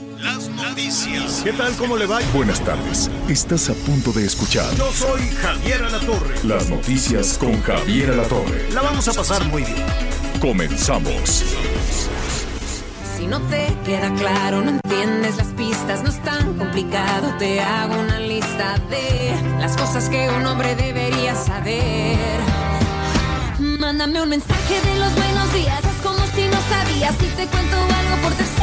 Las noticias. ¿Qué tal? ¿Cómo le va? Buenas tardes. Estás a punto de escuchar Yo soy Javier Alatorre. las noticias con Javier Alatorre. La vamos a pasar muy bien. Comenzamos. Si no te queda claro, no entiendes las pistas, no es tan complicado. Te hago una lista de las cosas que un hombre debería saber. Mándame un mensaje de los buenos días, haz como si no sabías. Si te cuento algo por tercera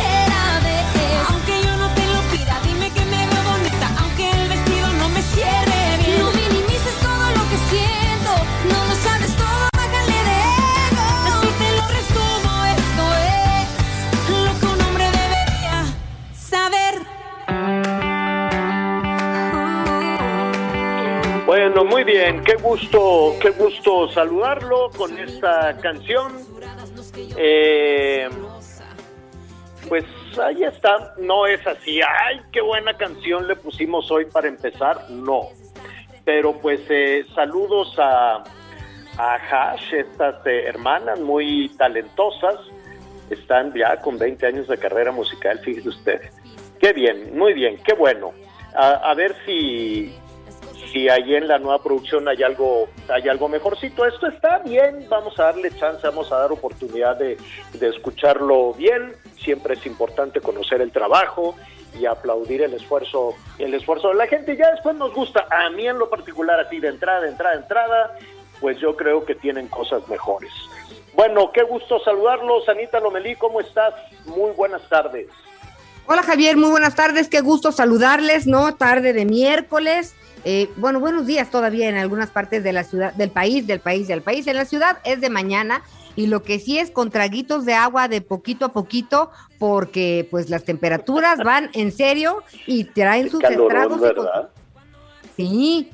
Muy bien, qué gusto, qué gusto saludarlo con esta canción. Eh, pues ahí está, no es así, ay, qué buena canción le pusimos hoy para empezar, no. Pero pues eh, saludos a, a Hash, estas eh, hermanas muy talentosas, están ya con 20 años de carrera musical, fíjese usted. Qué bien, muy bien, qué bueno. A ver si, si ahí en la nueva producción hay algo, hay algo mejorcito. Esto está bien, vamos a darle chance, vamos a dar oportunidad de, de escucharlo bien. Siempre es importante conocer el trabajo y aplaudir el esfuerzo, el esfuerzo de la gente. Ya después nos gusta, a mí en lo particular, así de entrada, entrada, entrada, pues yo creo que tienen cosas mejores. Bueno, qué gusto saludarlos, Anita Lomelí, ¿cómo estás? Muy buenas tardes. Hola Javier, muy buenas tardes, qué gusto saludarles, ¿no? Tarde de miércoles. Eh, bueno, buenos días todavía en algunas partes de la ciudad, del país, del país, del país. En la ciudad es de mañana y lo que sí es con traguitos de agua de poquito a poquito porque pues las temperaturas van en serio y traen sus estragos. ¿verdad? Sí,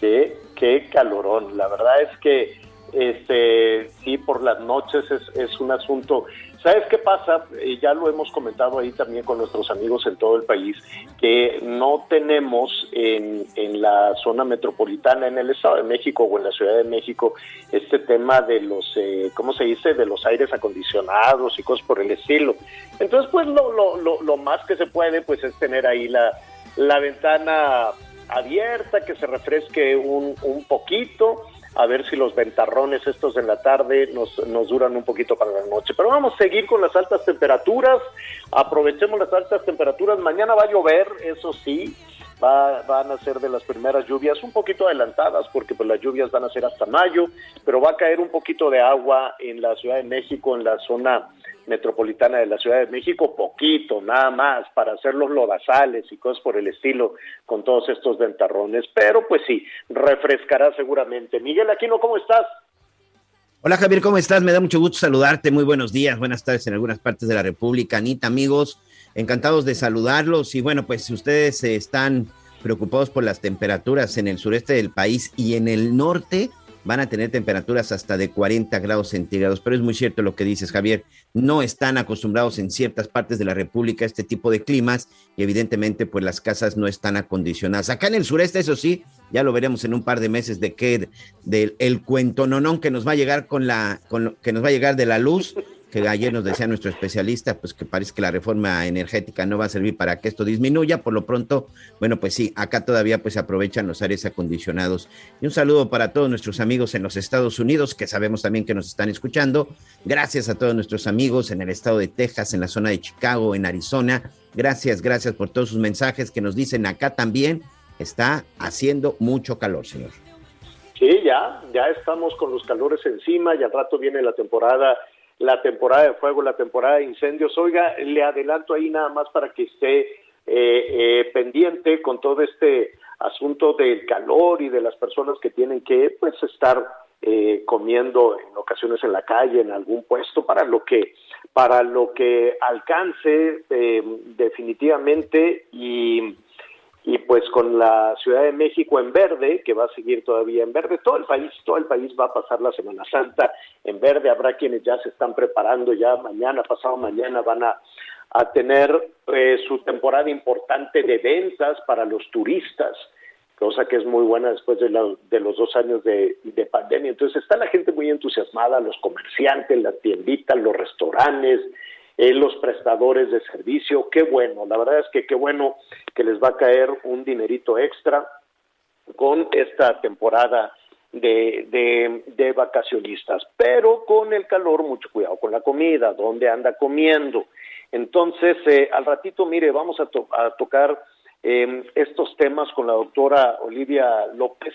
Qué, qué calorón. La verdad es que este sí por las noches es, es un asunto. ¿Sabes qué pasa? Eh, ya lo hemos comentado ahí también con nuestros amigos en todo el país, que no tenemos en, en la zona metropolitana, en el Estado de México o en la Ciudad de México, este tema de los, eh, ¿cómo se dice?, de los aires acondicionados y cosas por el estilo. Entonces, pues lo, lo, lo, lo más que se puede, pues es tener ahí la, la ventana abierta, que se refresque un, un poquito, a ver si los ventarrones estos en la tarde nos, nos duran un poquito para la noche. Pero vamos a seguir con las altas temperaturas, aprovechemos las altas temperaturas, mañana va a llover, eso sí, va, van a ser de las primeras lluvias un poquito adelantadas, porque pues las lluvias van a ser hasta mayo, pero va a caer un poquito de agua en la Ciudad de México, en la zona metropolitana de la Ciudad de México, poquito, nada más, para hacer los lodazales y cosas por el estilo con todos estos ventarrones. Pero pues sí, refrescará seguramente. Miguel Aquino, ¿cómo estás? Hola Javier, ¿cómo estás? Me da mucho gusto saludarte. Muy buenos días, buenas tardes en algunas partes de la República. Anita, amigos, encantados de saludarlos. Y bueno, pues si ustedes eh, están preocupados por las temperaturas en el sureste del país y en el norte, van a tener temperaturas hasta de 40 grados centígrados. Pero es muy cierto lo que dices, Javier. No están acostumbrados en ciertas partes de la República a este tipo de climas y evidentemente pues las casas no están acondicionadas. Acá en el sureste, eso sí, ya lo veremos en un par de meses de que del el cuento nonón que nos va a llegar con la con que nos va a llegar de la luz que ayer nos decía nuestro especialista, pues que parece que la reforma energética no va a servir para que esto disminuya. Por lo pronto, bueno, pues sí, acá todavía pues aprovechan los aires acondicionados. Y un saludo para todos nuestros amigos en los Estados Unidos, que sabemos también que nos están escuchando. Gracias a todos nuestros amigos en el estado de Texas, en la zona de Chicago, en Arizona. Gracias, gracias por todos sus mensajes que nos dicen acá también. Está haciendo mucho calor, señor. Sí, ya, ya estamos con los calores encima y al rato viene la temporada, la temporada de fuego, la temporada de incendios. Oiga, le adelanto ahí nada más para que esté eh, eh, pendiente con todo este asunto del calor y de las personas que tienen que pues estar eh, comiendo en ocasiones en la calle, en algún puesto, para lo que, para lo que alcance eh, definitivamente y, y pues con la Ciudad de México en verde, que va a seguir todavía en verde, todo el país, todo el país va a pasar la Semana Santa en verde, habrá quienes ya se están preparando, ya mañana, pasado mañana van a, a tener eh, su temporada importante de ventas para los turistas, cosa que es muy buena después de, la, de los dos años de, de, pandemia. Entonces está la gente muy entusiasmada, los comerciantes, las tienditas, los restaurantes, eh, los prestadores de servicio. Qué bueno, la verdad es que qué bueno que les va a caer un dinerito extra con esta temporada de, de, de, vacacionistas, pero con el calor, mucho cuidado con la comida, dónde anda comiendo. Entonces, eh, al ratito, mire, vamos a, to a tocar eh, estos temas con la doctora Olivia López,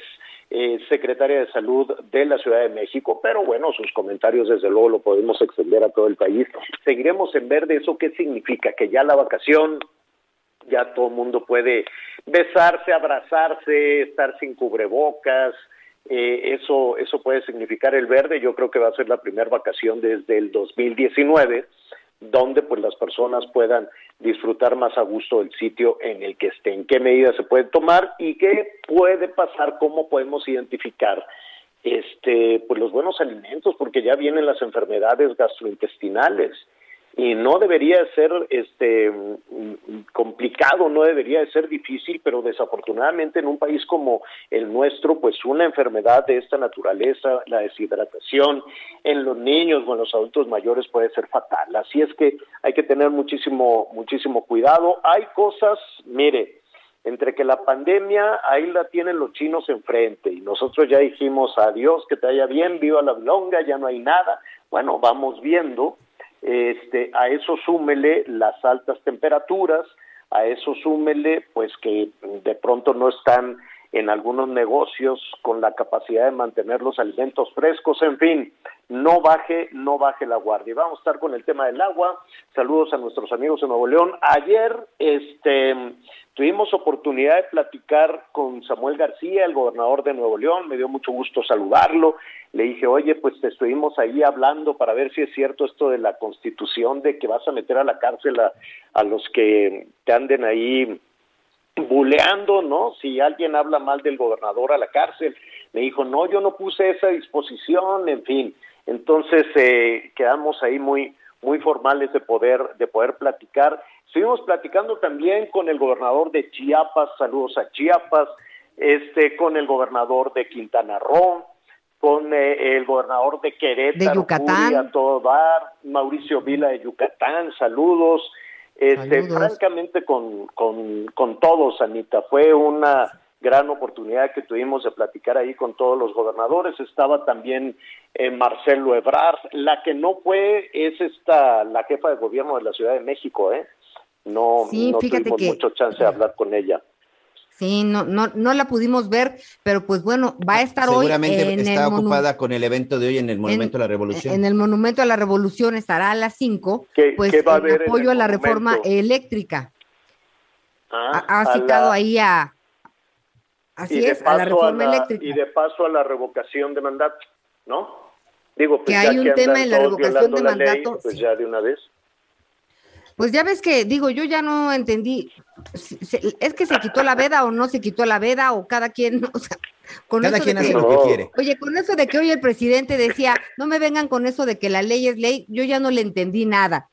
eh, secretaria de Salud de la Ciudad de México, pero bueno, sus comentarios desde luego lo podemos extender a todo el país. Seguiremos en verde, ¿eso qué significa? Que ya la vacación, ya todo el mundo puede besarse, abrazarse, estar sin cubrebocas, eh, eso, eso puede significar el verde. Yo creo que va a ser la primera vacación desde el 2019 donde pues las personas puedan disfrutar más a gusto del sitio en el que estén, qué medidas se pueden tomar y qué puede pasar, cómo podemos identificar este pues los buenos alimentos, porque ya vienen las enfermedades gastrointestinales y no debería ser este complicado, no debería de ser difícil, pero desafortunadamente en un país como el nuestro, pues una enfermedad de esta naturaleza, la deshidratación en los niños o en los adultos mayores puede ser fatal. Así es que hay que tener muchísimo muchísimo cuidado. Hay cosas, mire, entre que la pandemia ahí la tienen los chinos enfrente y nosotros ya dijimos adiós, que te vaya bien, viva la longa, ya no hay nada. Bueno, vamos viendo este, a eso súmele las altas temperaturas, a eso súmele pues que de pronto no están en algunos negocios con la capacidad de mantener los alimentos frescos, en fin, no baje, no baje la guardia. Vamos a estar con el tema del agua. Saludos a nuestros amigos de Nuevo León. Ayer este tuvimos oportunidad de platicar con Samuel García, el gobernador de Nuevo León, me dio mucho gusto saludarlo. Le dije, "Oye, pues te estuvimos ahí hablando para ver si es cierto esto de la Constitución de que vas a meter a la cárcel a, a los que te anden ahí buleando, ¿no? Si alguien habla mal del gobernador a la cárcel. Me dijo, no, yo no puse esa disposición, en fin. Entonces eh, quedamos ahí muy muy formales de poder de poder platicar. Estuvimos platicando también con el gobernador de Chiapas, saludos a Chiapas, este con el gobernador de Quintana Roo, con eh, el gobernador de Querétaro, de Yucatán, a todo dar, Mauricio Vila de Yucatán, saludos. Este, francamente con, con, con todos, Anita, fue una gran oportunidad que tuvimos de platicar ahí con todos los gobernadores. Estaba también eh, Marcelo Ebrard. La que no fue es esta, la jefa de gobierno de la Ciudad de México, ¿eh? No, Sí, no tuvimos que- mucho chance de hablar con ella. Sí, no, no, no la pudimos ver, pero pues bueno, va a estar Seguramente hoy en está el ocupada con el evento de hoy en el Monumento a la Revolución. En el Monumento a la Revolución estará a las 5, ¿Qué- pues qué va a en haber en apoyo a la reforma eléctrica. Ah, Ha, ha a citado la- ahí a... Así es, a la reforma la- eléctrica. Y de paso a la revocación de mandato, ¿no? Digo, pues Que ya hay un que tema en la revocación de la ley, mandato, pues sí. ya de una vez. Pues ya ves que, digo, yo ya no entendí, es que se quitó la veda o no se quitó la veda o cada quien, o sea, con Cada eso quien de hace que- lo que quiere. Oye, con eso de que hoy el presidente decía, no me vengan con eso de que la ley es ley, yo ya no le entendí nada.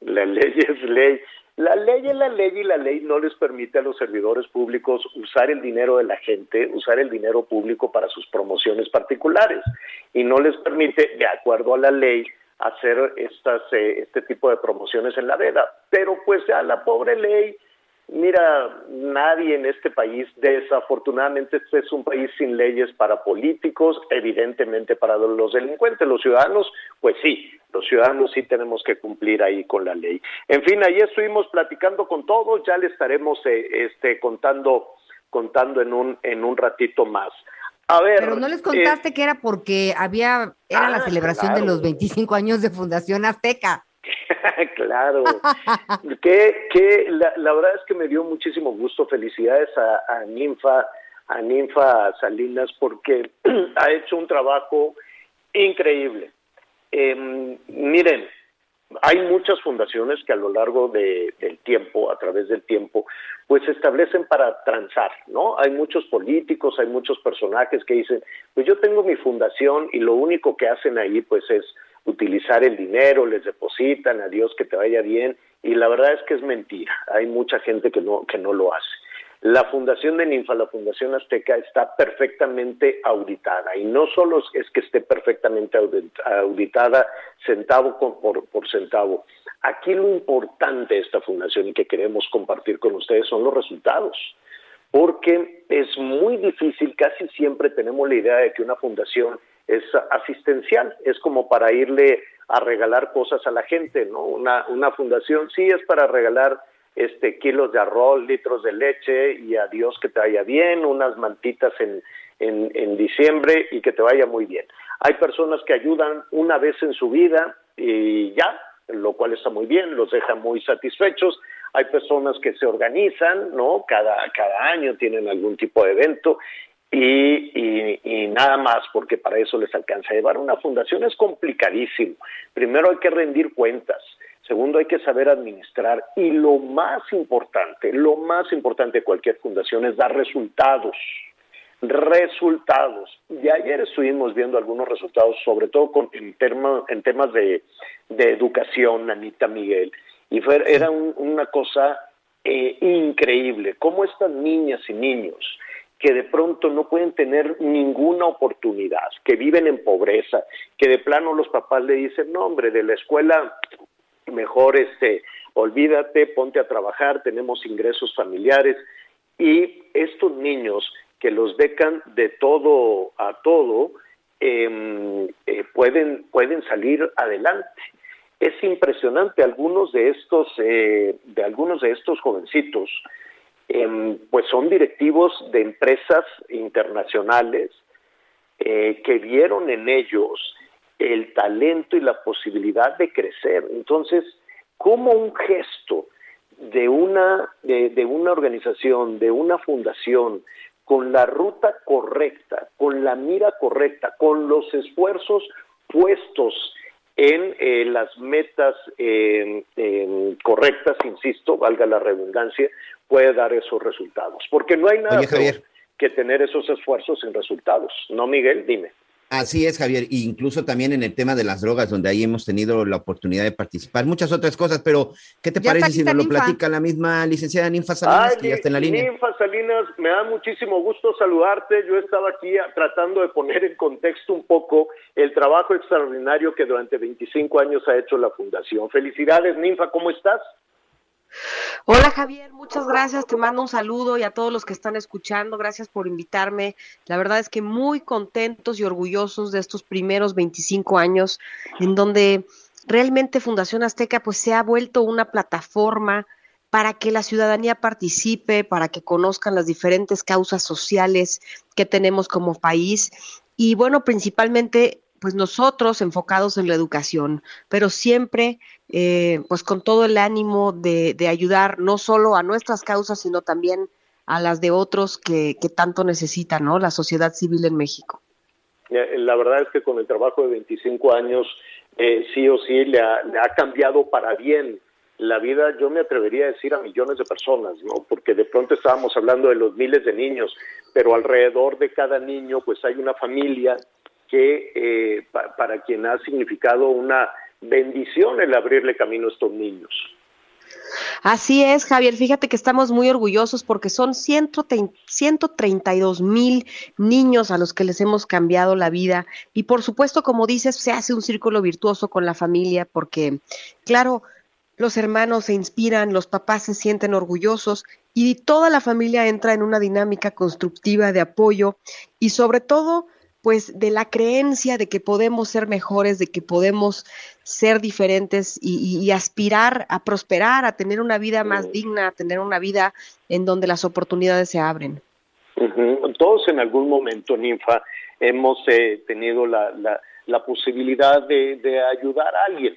La ley es ley. La ley es la ley y la ley no les permite a los servidores públicos usar el dinero de la gente, usar el dinero público para sus promociones particulares y no les permite, de acuerdo a la ley, hacer estas eh, este tipo de promociones en la veda. Pero pues ya la pobre ley, mira, nadie en este país, desafortunadamente este es un país sin leyes para políticos, evidentemente para los delincuentes, los ciudadanos, pues sí, los ciudadanos sí tenemos que cumplir ahí con la ley. En fin, ahí estuvimos platicando con todos, ya le estaremos eh, este contando contando en un en un ratito más. A ver, Pero no les eh, contaste que era porque había, era la Ah, celebración de los 25 años de Fundación Azteca. claro. que, que la, la verdad es que me dio muchísimo gusto. Felicidades a, a Ninfa, a Ninfa Salinas porque ha hecho un trabajo increíble. Em, miren, hay muchas fundaciones que a lo largo de, del tiempo, a través del tiempo, pues se establecen para transar, ¿no? Hay muchos políticos, hay muchos personajes que dicen, pues yo tengo mi fundación y lo único que hacen ahí pues es utilizar el dinero, les depositan a Dios que te vaya bien y la verdad es que es mentira. Hay mucha gente que no que no lo hace. La Fundación de Ninfa, la Fundación Azteca, está perfectamente auditada y no solo es que esté perfectamente auditada centavo por, por centavo. Aquí lo importante de esta fundación y que queremos compartir con ustedes son los resultados porque es muy difícil, casi siempre tenemos la idea de que una fundación es asistencial, es como para irle a regalar cosas a la gente, ¿no? Una, una fundación sí es para regalar este kilos de arroz, litros de leche y a Dios que te vaya bien, unas mantitas en, en, en diciembre y que te vaya muy bien. Hay personas que ayudan una vez en su vida y ya, lo cual está muy bien, los deja muy satisfechos. Hay personas que se organizan, ¿no? Cada, cada año tienen algún tipo de evento y, y, y, nada más, porque para eso les alcanza a llevar una fundación. Es complicadísimo. Primero hay que rendir cuentas. Segundo, hay que saber administrar. Y lo más importante, lo más importante de cualquier fundación es dar resultados. Resultados. Y ayer estuvimos viendo algunos resultados, sobre todo con, en, termo, en temas de, de, educación, Anita Miguel. Y fue, era un, una cosa eh, increíble. Cómo estas niñas y niños que de pronto no pueden tener ninguna oportunidad, que viven en pobreza, que de plano los papás le dicen, no hombre, de la escuela mejor este, olvídate, ponte a trabajar, tenemos ingresos familiares y estos niños que los becan de todo a todo eh, eh, pueden, pueden salir adelante. Es impresionante algunos de estos eh, de algunos de estos jovencitos eh, pues son directivos de empresas internacionales eh, que vieron en ellos el talento y la posibilidad de crecer. Entonces, como un gesto de una, de, de una organización, de una fundación, con la ruta correcta, con la mira correcta, con los esfuerzos puestos en eh, las metas eh, eh, correctas, insisto, valga la redundancia, puede dar esos resultados. Porque no hay nada Oye, que tener esos esfuerzos sin resultados. ¿No, Miguel? Dime. Así es, Javier, incluso también en el tema de las drogas, donde ahí hemos tenido la oportunidad de participar, muchas otras cosas, pero ¿qué te Ya parece si nos lo Ninfa. platica la misma licenciada Ninfa Salinas, Ay, que ya está en la línea? Ninfa Salinas, me da muchísimo gusto saludarte. Yo estaba aquí tratando de poner en contexto un poco el trabajo extraordinario que durante 25 años ha hecho la Fundación. Felicidades, Ninfa, ¿cómo estás? Hola Javier, muchas gracias, te mando un saludo y a todos los que están escuchando, gracias por invitarme. La verdad es que muy contentos y orgullosos de estos primeros 25 años en donde realmente Fundación Azteca pues se ha vuelto una plataforma para que la ciudadanía participe, para que conozcan las diferentes causas sociales que tenemos como país. Y bueno, principalmente pues nosotros enfocados en la educación, pero siempre eh, pues con todo el ánimo de, de, ayudar no solo a nuestras causas, sino también a las de otros que, que tanto necesitan, ¿no? La sociedad civil en México. La verdad es que con el trabajo de 25 años, eh, sí o sí, le ha, le ha cambiado para bien la vida, yo me atrevería a decir a millones de personas, ¿no? Porque de pronto estábamos hablando de los miles de niños, pero alrededor de cada niño, pues hay una familia que eh, pa para quien ha significado una bendición el abrirle camino a estos niños. Así es, Javier. Fíjate que estamos muy orgullosos porque son 132 mil niños a los que les hemos cambiado la vida. Y por supuesto, como dices, se hace un círculo virtuoso con la familia porque, claro, los hermanos se inspiran, los papás se sienten orgullosos y toda la familia entra en una dinámica constructiva de apoyo y sobre todo pues de la creencia de que podemos ser mejores, de que podemos ser diferentes y, y, y, aspirar a prosperar, a tener una vida más digna, a tener una vida en donde las oportunidades se abren. Uh -huh. Todos en algún momento, Ninfa, hemos eh, tenido la, la, la posibilidad de, de, ayudar a alguien.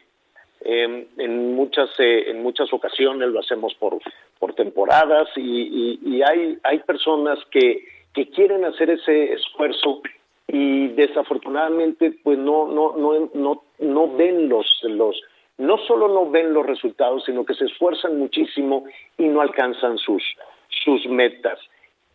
Eh, en muchas eh, en muchas ocasiones lo hacemos por por temporadas y, y, y hay hay personas que que quieren hacer ese esfuerzo y desafortunadamente pues no no no no no ven los los no solo no ven los resultados sino que se esfuerzan muchísimo y no alcanzan sus sus metas.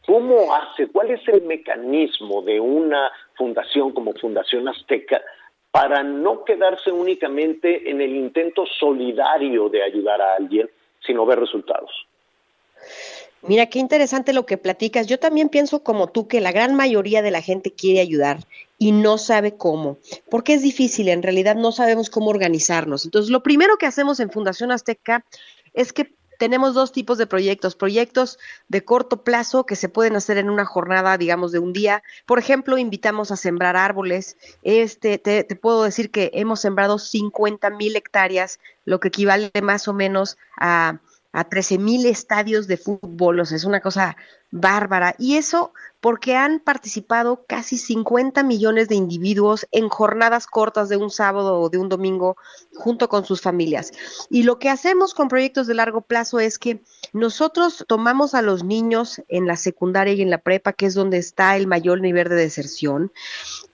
Cómo hace cuál es el mecanismo de una fundación como Fundación Azteca para no quedarse únicamente en el intento solidario de ayudar a alguien sino ver resultados Mira, qué interesante lo que platicas. Yo también pienso como tú que la gran mayoría de la gente quiere ayudar y no sabe cómo, porque es difícil, en realidad no sabemos cómo organizarnos. Entonces, lo primero que hacemos en Fundación Azteca es que tenemos dos tipos de proyectos, proyectos de corto plazo que se pueden hacer en una jornada, digamos, de un día. Por ejemplo, invitamos a sembrar árboles. Este, te, te puedo decir que hemos sembrado 50 mil hectáreas, lo que equivale más o menos a a 13 mil estadios de fútbol, o sea, es una cosa bárbara. Y eso porque han participado casi 50 millones de individuos en jornadas cortas de un sábado o de un domingo junto con sus familias. Y lo que hacemos con proyectos de largo plazo es que nosotros tomamos a los niños en la secundaria y en la prepa, que es donde está el mayor nivel de deserción,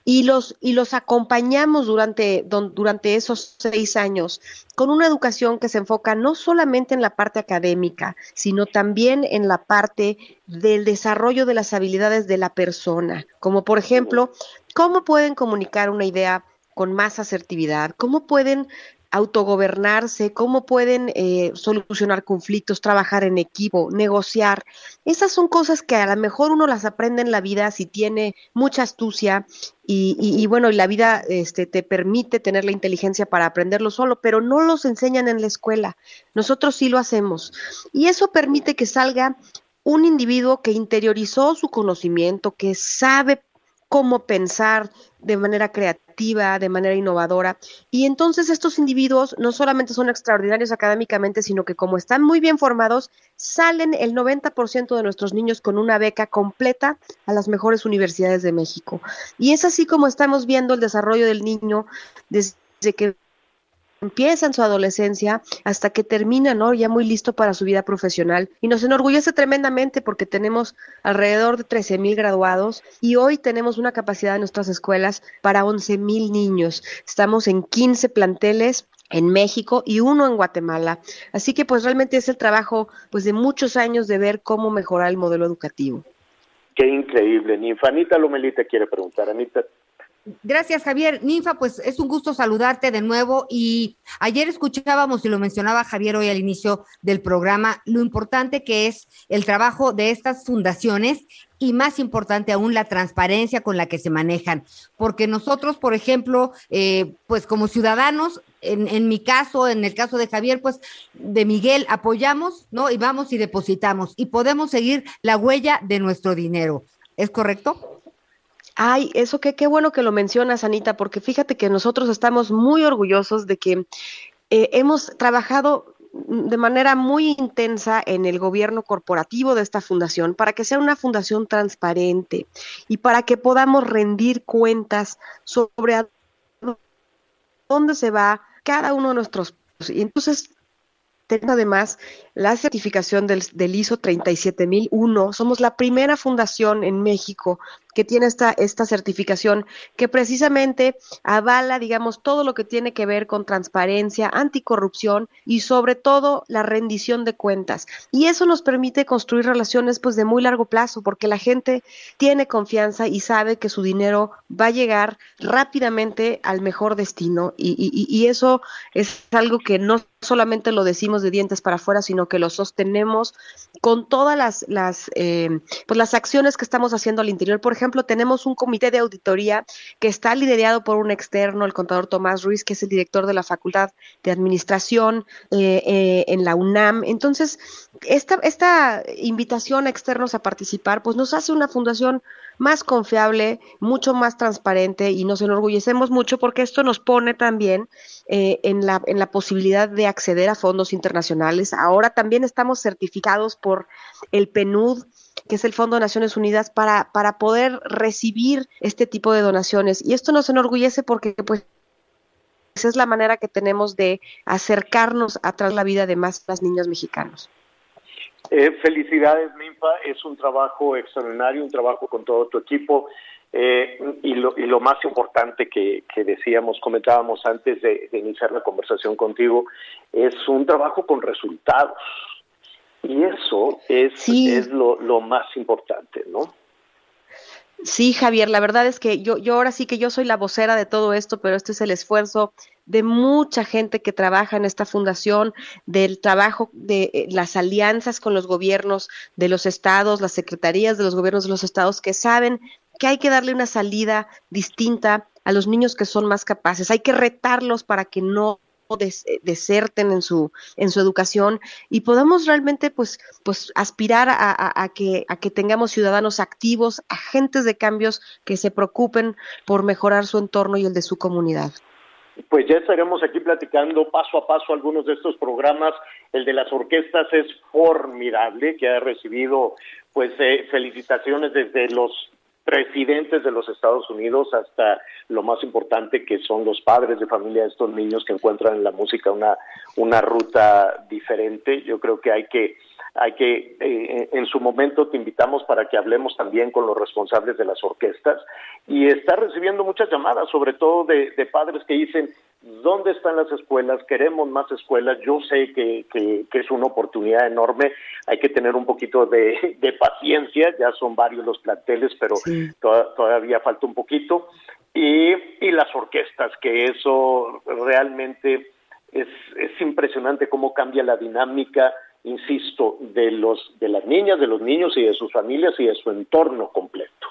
y los, y los acompañamos durante, durante esos seis años con una educación que se enfoca no solamente en la parte académica, sino también en la parte del desarrollo de las habilidades de la persona, como por ejemplo, cómo pueden comunicar una idea con más asertividad, cómo pueden autogobernarse, cómo pueden eh, solucionar conflictos, trabajar en equipo, negociar. Esas son cosas que a lo mejor uno las aprende en la vida si tiene mucha astucia y, y, y bueno, la vida este, te permite tener la inteligencia para aprenderlo solo, pero no los enseñan en la escuela. Nosotros sí lo hacemos. Y eso permite que salga un individuo que interiorizó su conocimiento, que sabe cómo pensar de manera creativa, de manera innovadora. Y entonces estos individuos no solamente son extraordinarios académicamente, sino que como están muy bien formados, salen el 90% de nuestros niños con una beca completa a las mejores universidades de México. Y es así como estamos viendo el desarrollo del niño desde que empieza en su adolescencia hasta que termina, ¿no? Ya muy listo para su vida profesional. Y nos enorgullece tremendamente porque tenemos alrededor de 13 mil graduados y hoy tenemos una capacidad en nuestras escuelas para 11 mil niños. Estamos en 15 planteles en México y uno en Guatemala. Así que pues realmente es el trabajo pues de muchos años de ver cómo mejorar el modelo educativo. Qué increíble. Ninfa Anita Lomelita quiere preguntar. Anita. Gracias, Javier. Ninfa, pues es un gusto saludarte de nuevo. Y ayer escuchábamos, y lo mencionaba Javier hoy al inicio del programa, lo importante que es el trabajo de estas fundaciones y más importante aún la transparencia con la que se manejan. Porque nosotros, por ejemplo, eh, pues como ciudadanos, en, en, mi caso, en el caso de Javier, pues de Miguel, apoyamos, ¿no? Y vamos y depositamos y podemos seguir la huella de nuestro dinero. ¿Es correcto? Ay, eso que qué bueno que lo mencionas, Anita, porque fíjate que nosotros estamos muy orgullosos de que eh, hemos trabajado de manera muy intensa en el gobierno corporativo de esta fundación para que sea una fundación transparente y para que podamos rendir cuentas sobre a dónde se va cada uno de nuestros y entonces tenemos además la certificación del, ISO 37001. Somos la primera fundación en México que tiene esta, esta certificación que precisamente avala, digamos, todo lo que tiene que ver con transparencia, anticorrupción y sobre todo la rendición de cuentas. Y eso nos permite construir relaciones pues de muy largo plazo porque la gente tiene confianza y sabe que su dinero va a llegar rápidamente al mejor destino y, y, y eso es algo que no solamente lo decimos de dientes para afuera, sino que lo sostenemos con todas las, las, eh, pues las acciones que estamos haciendo al interior. Por ejemplo, tenemos un comité de auditoría que está liderado por un externo, el contador Tomás Ruiz, que es el director de la Facultad de Administración eh, eh, en la UNAM. Entonces, esta, esta invitación a externos a participar, pues nos hace una fundación más confiable, mucho más transparente y nos enorgullecemos mucho porque esto nos pone también eh, en, la, en la posibilidad de acceder a fondos internacionales. Ahora también estamos certificados por el PNUD, que es el Fondo de Naciones Unidas, para, para poder recibir este tipo de donaciones. Y esto nos enorgullece porque pues es la manera que tenemos de acercarnos a través de la vida de más las niños mexicanos. Eh, felicidades, Minfa. Es un trabajo extraordinario, un trabajo con todo tu equipo. Eh, y, lo, y lo más importante que, que decíamos, comentábamos antes de, de, iniciar la conversación contigo, es un trabajo con resultados. Y eso es, sí. es lo, lo más importante, ¿no? Sí, Javier, la verdad es que yo, yo ahora sí que yo soy la vocera de todo esto, pero este es el esfuerzo de mucha gente que trabaja en esta fundación, del trabajo de eh, las alianzas con los gobiernos de los estados, las secretarías de los gobiernos de los estados que saben que hay que darle una salida distinta a los niños que son más capaces. Hay que retarlos para que no des, deserten en su en su educación y podamos realmente pues pues aspirar a, a, que a que tengamos ciudadanos activos agentes de cambios que se preocupen por mejorar su entorno y el de su comunidad pues ya estaremos aquí platicando paso a paso algunos de estos programas. El de las orquestas es formidable, que ha recibido pues eh, felicitaciones desde los presidentes de los Estados Unidos hasta lo más importante que son los padres de familia de estos niños que encuentran en la música una, una ruta diferente. Yo creo que hay que hay que, eh, en su momento te invitamos para que hablemos también con los responsables de las orquestas y está recibiendo muchas llamadas, sobre todo de, de padres que dicen, ¿dónde están las escuelas? Queremos más escuelas. Yo sé que, que, que es una oportunidad enorme, hay que tener un poquito de, de paciencia, ya son varios los planteles, pero sí. to todavía falta un poquito. Y, y las orquestas, que eso realmente es, es impresionante cómo cambia la dinámica insisto, de los de las niñas, de los niños y de sus familias y de su entorno completo.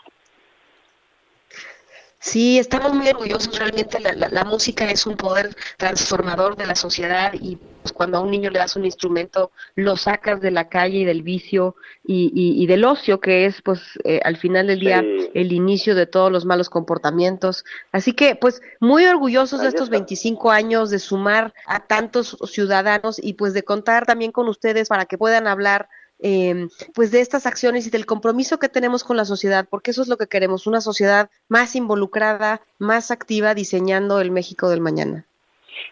Sí, estamos muy orgullosos. Realmente la, la, la, música es un poder transformador de la sociedad y pues, cuando a un niño le das un instrumento, lo sacas de la calle y del vicio y, y, y del ocio, que es pues eh, al final del día sí. el inicio de todos los malos comportamientos. Así que pues muy orgullosos Ahí de estos está. 25 años de sumar a tantos ciudadanos y pues de contar también con ustedes para que puedan hablar eh, pues de estas acciones y del compromiso que tenemos con la sociedad, porque eso es lo que queremos, una sociedad más involucrada, más activa, diseñando el México del mañana.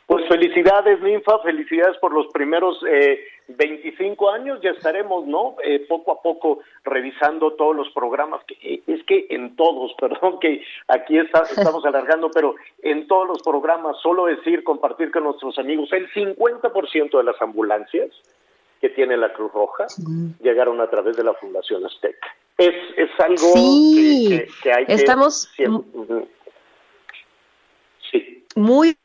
Pues felicidades, Ninfa, felicidades por los primeros eh, 25 años, ya estaremos, ¿no? Eh, poco a poco revisando todos los programas, que, eh, es que en todos, perdón que aquí está, estamos alargando, pero en todos los programas, solo decir, compartir con nuestros amigos, el 50% de las ambulancias que tiene la Cruz Roja sí. llegaron a través de la Fundación Azteca. Es, es algo sí, que, que, que, hay estamos que... Siempre, sí. muy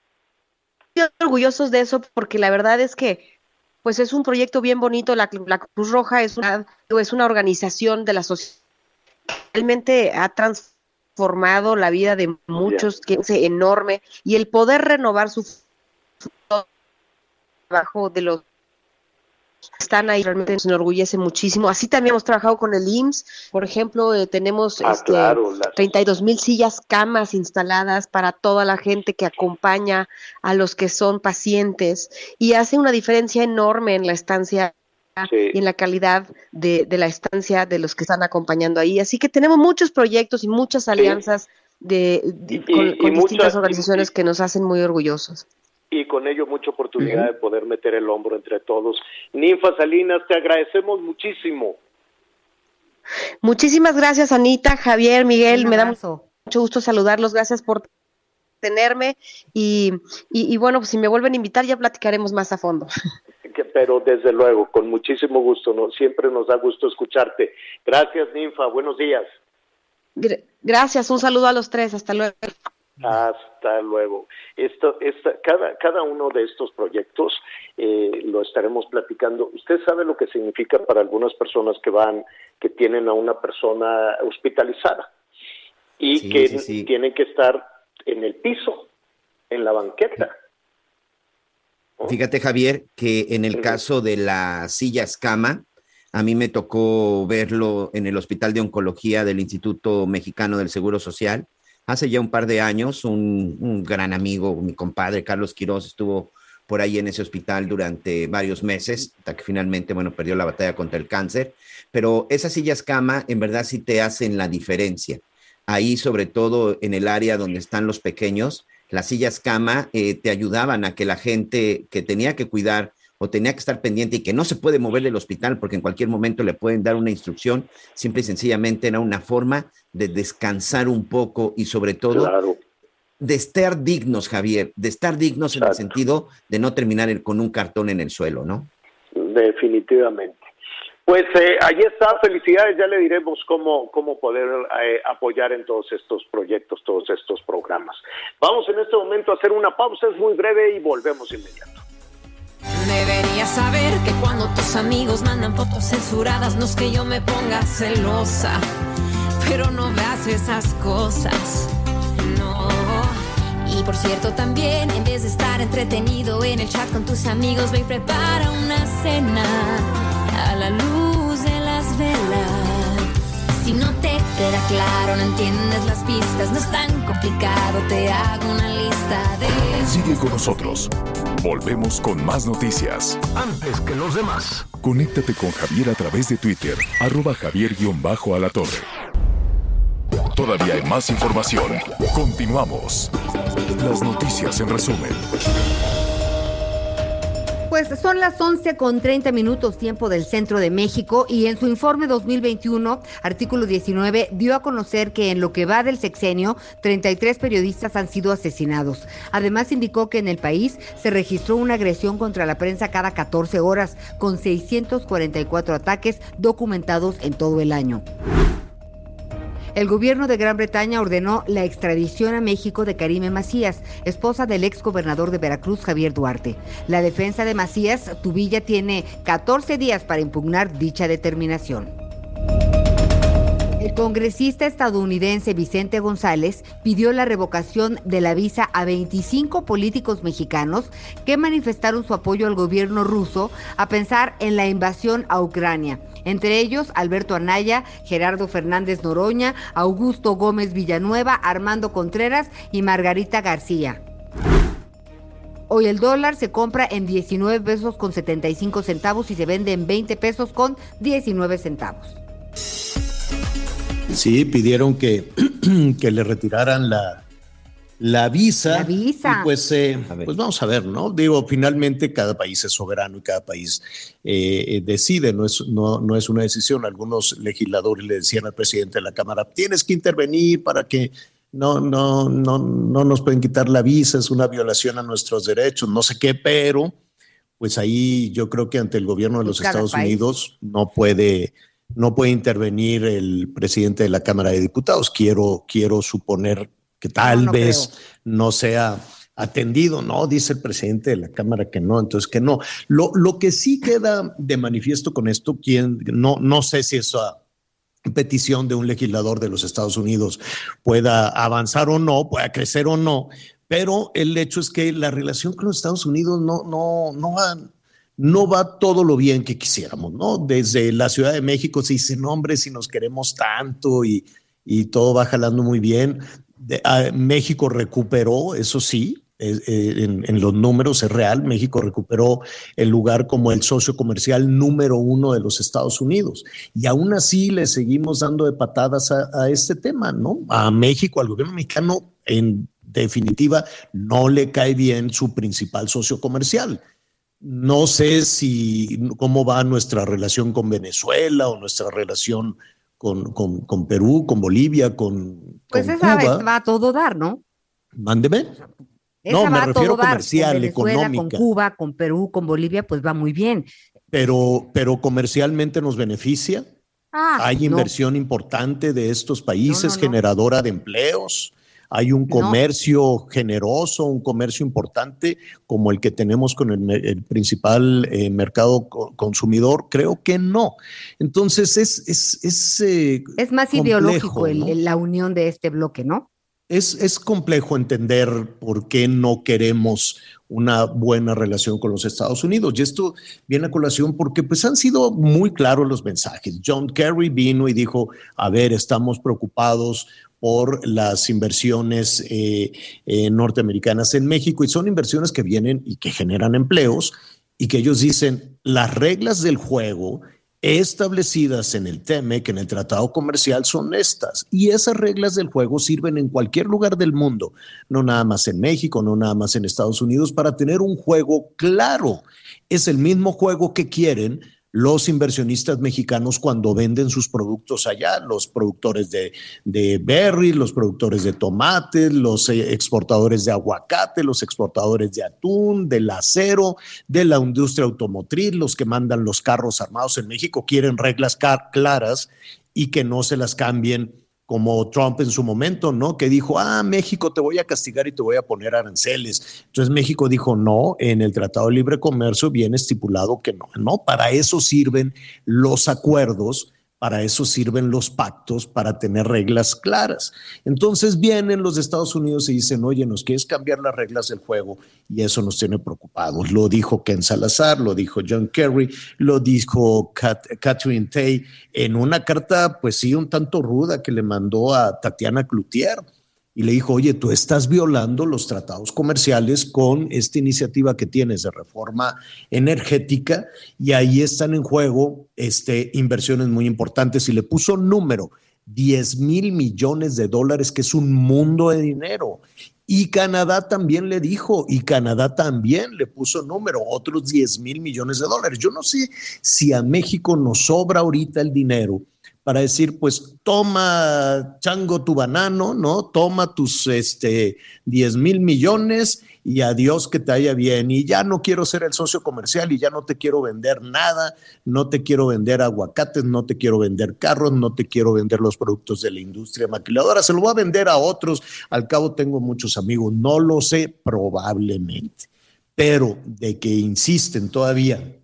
orgullosos de eso porque la verdad es que pues es un proyecto bien bonito, la, la Cruz Roja es una, es una organización de la sociedad realmente ha transformado la vida de muchos, que es enorme, y el poder renovar su trabajo de los están ahí realmente nos enorgullece muchísimo. Así también hemos trabajado con el IMSS, por ejemplo, eh, tenemos ah, este, claro, las... 32 mil sillas, camas instaladas para toda la gente que acompaña a los que son pacientes y hace una diferencia enorme en la estancia Sí. y en la calidad de, de, la estancia de los que están acompañando ahí. Así que tenemos muchos proyectos y muchas alianzas sí. de, de, y, con, y, con distintas muchas, organizaciones que nos hacen muy orgullosos y con ello mucha oportunidad uh -huh. de poder meter el hombro entre todos. Ninfa Salinas, te agradecemos muchísimo. Muchísimas gracias, Anita, Javier, Miguel, me da mucho gusto saludarlos, gracias por tenerme y, y, y bueno, pues si me vuelven a invitar ya platicaremos más a fondo. Pero desde luego, con muchísimo gusto, ¿no? siempre nos da gusto escucharte. Gracias, Ninfa, buenos días. Gracias, un saludo a los tres, hasta luego. Hasta luego. Esto, esta, cada, cada uno de estos proyectos eh, lo estaremos platicando. Usted sabe lo que significa para algunas personas que van, que tienen a una persona hospitalizada y sí, que sí, sí. tienen que estar en el piso, en la banqueta. Fíjate, Javier, que en el caso de las sillas cama, a mí me tocó verlo en el Hospital de Oncología del Instituto Mexicano del Seguro Social hace ya un par de años, un, gran amigo, mi compadre Carlos Quiroz, estuvo por ahí en ese hospital durante varios meses, hasta que finalmente, bueno, perdió la batalla contra el cáncer. Pero esas sillas cama, en verdad, sí te hacen la diferencia. Ahí, sobre todo en el área donde están los pequeños, las sillas cama eh, te ayudaban a que la gente que tenía que cuidar o tenía que estar pendiente y que no se puede mover del hospital porque en cualquier momento le pueden dar una instrucción, simple y sencillamente era una forma de descansar un poco y sobre todo de estar dignos, Javier, de estar dignos en el sentido de no terminar con un cartón en el suelo, ¿no? Definitivamente. Pues eh, ahí está, felicidades, ya le diremos cómo, cómo poder eh, apoyar en todos estos proyectos, todos estos programas. Vamos en este momento a hacer una pausa, es muy breve y volvemos inmediato. Deberías saber que cuando tus amigos mandan fotos censuradas no es que yo me ponga celosa, pero no veas esas cosas, no. Y por cierto también, en vez de estar entretenido en el chat con tus amigos, ve y prepara una cena a la luz de las velas. Si no te queda claro, no entiendes las pistas, no es tan complicado, te hago una lista de... Sigue con nosotros. Volvemos con más noticias. Antes que los demás. Conéctate con Javier a través de Twitter, arroba javier-alatorre. Todavía hay más información. Continuamos. Las noticias en resumen. Pues son las 11 con 30 minutos tiempo del centro de México y en su informe 2021, artículo 19, dio a conocer que en lo que va del sexenio, 33 periodistas han sido asesinados. Además indicó que en el país se registró una agresión contra la prensa cada 14 horas, con 644 ataques documentados en todo el año. El gobierno de Gran Bretaña ordenó la extradición a México de Karime Macías, esposa del ex gobernador de Veracruz, Javier Duarte. La defensa de Macías, Tubilla, tiene 14 días para impugnar dicha determinación. El congresista estadounidense Vicente González pidió la revocación de la visa a 25 políticos mexicanos que manifestaron su apoyo al gobierno ruso a pensar en la invasión a Ucrania. Entre ellos, Alberto Anaya, Gerardo Fernández Noroña, Augusto Gómez Villanueva, Armando Contreras y Margarita García. Hoy el dólar se compra en 19 pesos con 75 centavos y se vende en 20 pesos con 19 centavos. Sí, pidieron que, que le retiraran la, la visa. La visa. Y pues, eh, pues vamos a ver, ¿no? Digo, finalmente cada país es soberano y cada país eh, decide, no es, no, no es una decisión. Algunos legisladores le decían al presidente de la Cámara, tienes que intervenir para que no, no, no, no nos pueden quitar la visa, es una violación a nuestros derechos, no sé qué, pero pues ahí yo creo que ante el gobierno de los Estados Unidos no puede no puede intervenir el presidente de la Cámara de Diputados. Quiero, quiero suponer que tal vez no sea atendido, ¿no? Dice el presidente de la Cámara que no, entonces que no. Lo, lo que sí queda de manifiesto con esto, quien, no, no sé si esa petición de un legislador de los Estados Unidos pueda avanzar o no, pueda crecer o no, pero el hecho es que la relación con los Estados Unidos no, no, no va no va todo lo bien que quisiéramos, ¿no? Desde la Ciudad de México se dice, no, hombre, si nos queremos tanto y, todo va jalando muy bien. Ah, México recuperó, eso sí, eh, en, en, los números es real, México recuperó el lugar como el socio comercial número uno de los Estados Unidos. Y aún así le seguimos dando de patadas a, a este tema, ¿no? A México, al gobierno mexicano, en definitiva, no le cae bien su principal socio comercial no sé si cómo va nuestra relación con Venezuela o nuestra relación con, con, Perú, con Bolivia, con. Pues esa va a todo dar, ¿no? Mándeme. no, me refiero comercial, económica. Con Cuba, con Perú, con Bolivia, pues va muy bien. Pero, pero comercialmente nos beneficia. Ah, Hay inversión importante de estos países, generadora de empleos hay un comercio generoso, un comercio importante como el que tenemos con el, principal eh, mercado consumidor? Creo que no. Entonces es... Es, es, eh, es más ideológico la unión de este bloque, ¿no? Es, es complejo entender por qué no queremos una buena relación con los Estados Unidos. Y esto viene a colación porque pues han sido muy claros los mensajes. John Kerry vino y dijo, a ver, estamos preocupados por las inversiones eh, eh, norteamericanas en México y son inversiones que vienen y que generan empleos y que ellos dicen las reglas del juego establecidas en el TEMEC, en el Tratado Comercial, son estas. Y esas reglas del juego sirven en cualquier lugar del mundo, no nada más en México, no nada más en Estados Unidos, para tener un juego claro. Es el mismo juego que quieren los inversionistas mexicanos cuando venden sus productos allá, los productores de, de berry, los productores de tomate, los eh, exportadores de aguacate, los exportadores de atún, del acero, de la industria automotriz, los que mandan los carros armados en México, quieren reglas claras y que no se las cambien como Trump en su momento, ¿no? Que dijo, ah, México te voy a castigar y te voy a poner aranceles. Entonces México dijo, no, en el Tratado de Libre Comercio viene estipulado que no, no, para eso sirven los acuerdos para eso sirven los pactos, para tener reglas claras. Entonces vienen los Estados Unidos y dicen, oye, nos quieres cambiar las reglas del juego y eso nos tiene preocupados. Lo dijo Ken Salazar, lo dijo John Kerry, lo dijo Catherine Tay en una carta, pues sí, un tanto ruda que le mandó a Tatiana Cloutier y le dijo, oye, tú estás violando los tratados comerciales con esta iniciativa que tienes de reforma energética y ahí están en juego este, inversiones muy importantes y le puso número, 10 mil millones de dólares, que es un mundo de dinero. Y Canadá también le dijo, y Canadá también le puso número, otros 10 mil millones de dólares. Yo no sé si a México nos sobra ahorita el dinero para decir, pues toma, chango, tu banano, ¿no? Toma tus este, 10 mil millones y adiós que te haya bien. Y ya no quiero ser el socio comercial y ya no te quiero vender nada, no te quiero vender aguacates, no te quiero vender carros, no te quiero vender los productos de la industria maquiladora, se lo voy a vender a otros. Al cabo tengo muchos amigos, no lo sé, probablemente. Pero de que insisten todavía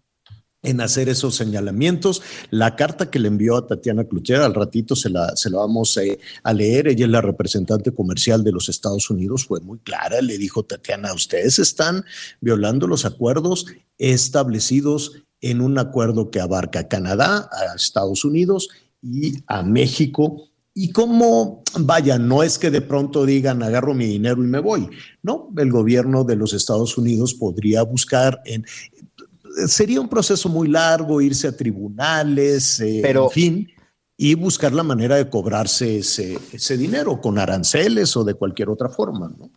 en hacer esos señalamientos. La carta que le envió a Tatiana Cloutier, al ratito se la, se la vamos eh, a leer, ella es la representante comercial de los Estados Unidos, fue muy clara, le dijo Tatiana, ustedes están violando los acuerdos establecidos en un acuerdo que abarca a Canadá, a Estados Unidos y a México. Y cómo, vaya, no es que de pronto digan agarro mi dinero y me voy, no, el gobierno de los Estados Unidos podría buscar en, sería un proceso muy largo, irse a tribunales, eh, en fin, y buscar la manera de cobrarse ese, ese, dinero con aranceles o de cualquier otra forma. ¿no?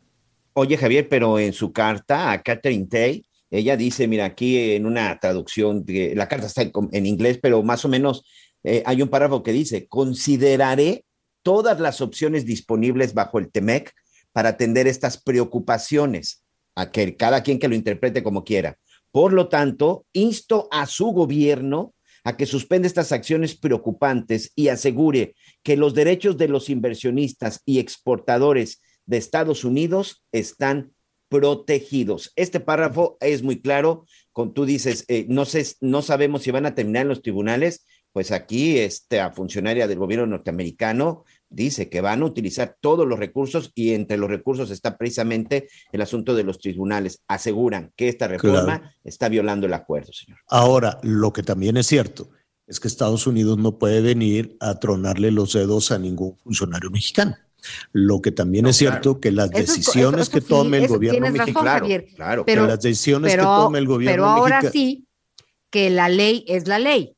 Oye, Javier, pero en su carta a Catherine Tay, ella dice, mira, aquí en una traducción, la carta está en, inglés, pero más o menos eh, hay un párrafo que dice, consideraré todas las opciones disponibles bajo el TEMEC para atender estas preocupaciones, a que cada quien que lo interprete como quiera. Por lo tanto, insto a su gobierno a que suspenda estas acciones preocupantes y asegure que los derechos de los inversionistas y exportadores de Estados Unidos están protegidos. Este párrafo es muy claro. Con tú dices, eh, no sé, no sabemos si van a terminar en los tribunales. Pues aquí esta funcionaria del gobierno norteamericano dice que van a utilizar todos los recursos y entre los recursos está precisamente el asunto de los tribunales. Aseguran que esta reforma está violando el acuerdo, señor. Ahora, lo que también es cierto es que Estados Unidos no puede venir a tronarle los dedos a ningún funcionario mexicano. Lo que también es cierto que las decisiones que tome el gobierno mexicano, claro, pero, las decisiones que tome el gobierno Pero ahora sí que la ley es la ley.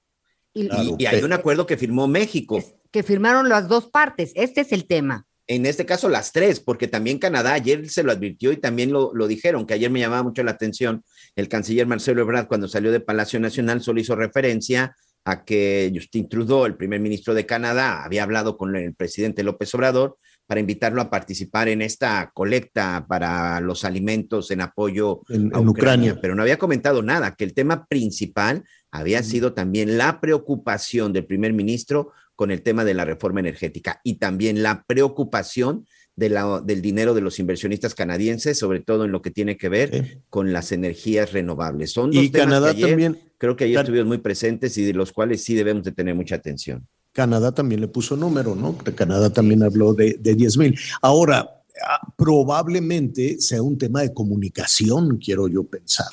Y, y hay un acuerdo que firmó México que firmaron las dos partes. Este es el tema. En este caso, las tres, porque también Canadá ayer se lo advirtió y también lo, lo dijeron, que ayer me llamaba mucho la atención el canciller Marcelo Ebrard cuando salió de Palacio Nacional, solo hizo referencia a que Justin Trudeau, el primer ministro de Canadá, había hablado con el presidente López Obrador para invitarlo a participar en esta colecta para los alimentos en apoyo a Ucrania, pero no había comentado nada, que el tema principal había sido también la preocupación del primer ministro con el tema de la reforma energética y también la preocupación de la, del dinero de los inversionistas canadienses, sobre todo en lo que tiene que ver con las energías renovables. Son dos y Canadá también. Creo que ayer estuvieron muy presentes y de los cuales sí debemos de tener mucha atención. Canadá también le puso número, ¿no? Canadá también habló de, de 10 mil. Ahora, ah, probablemente sea un tema de comunicación, quiero yo pensar.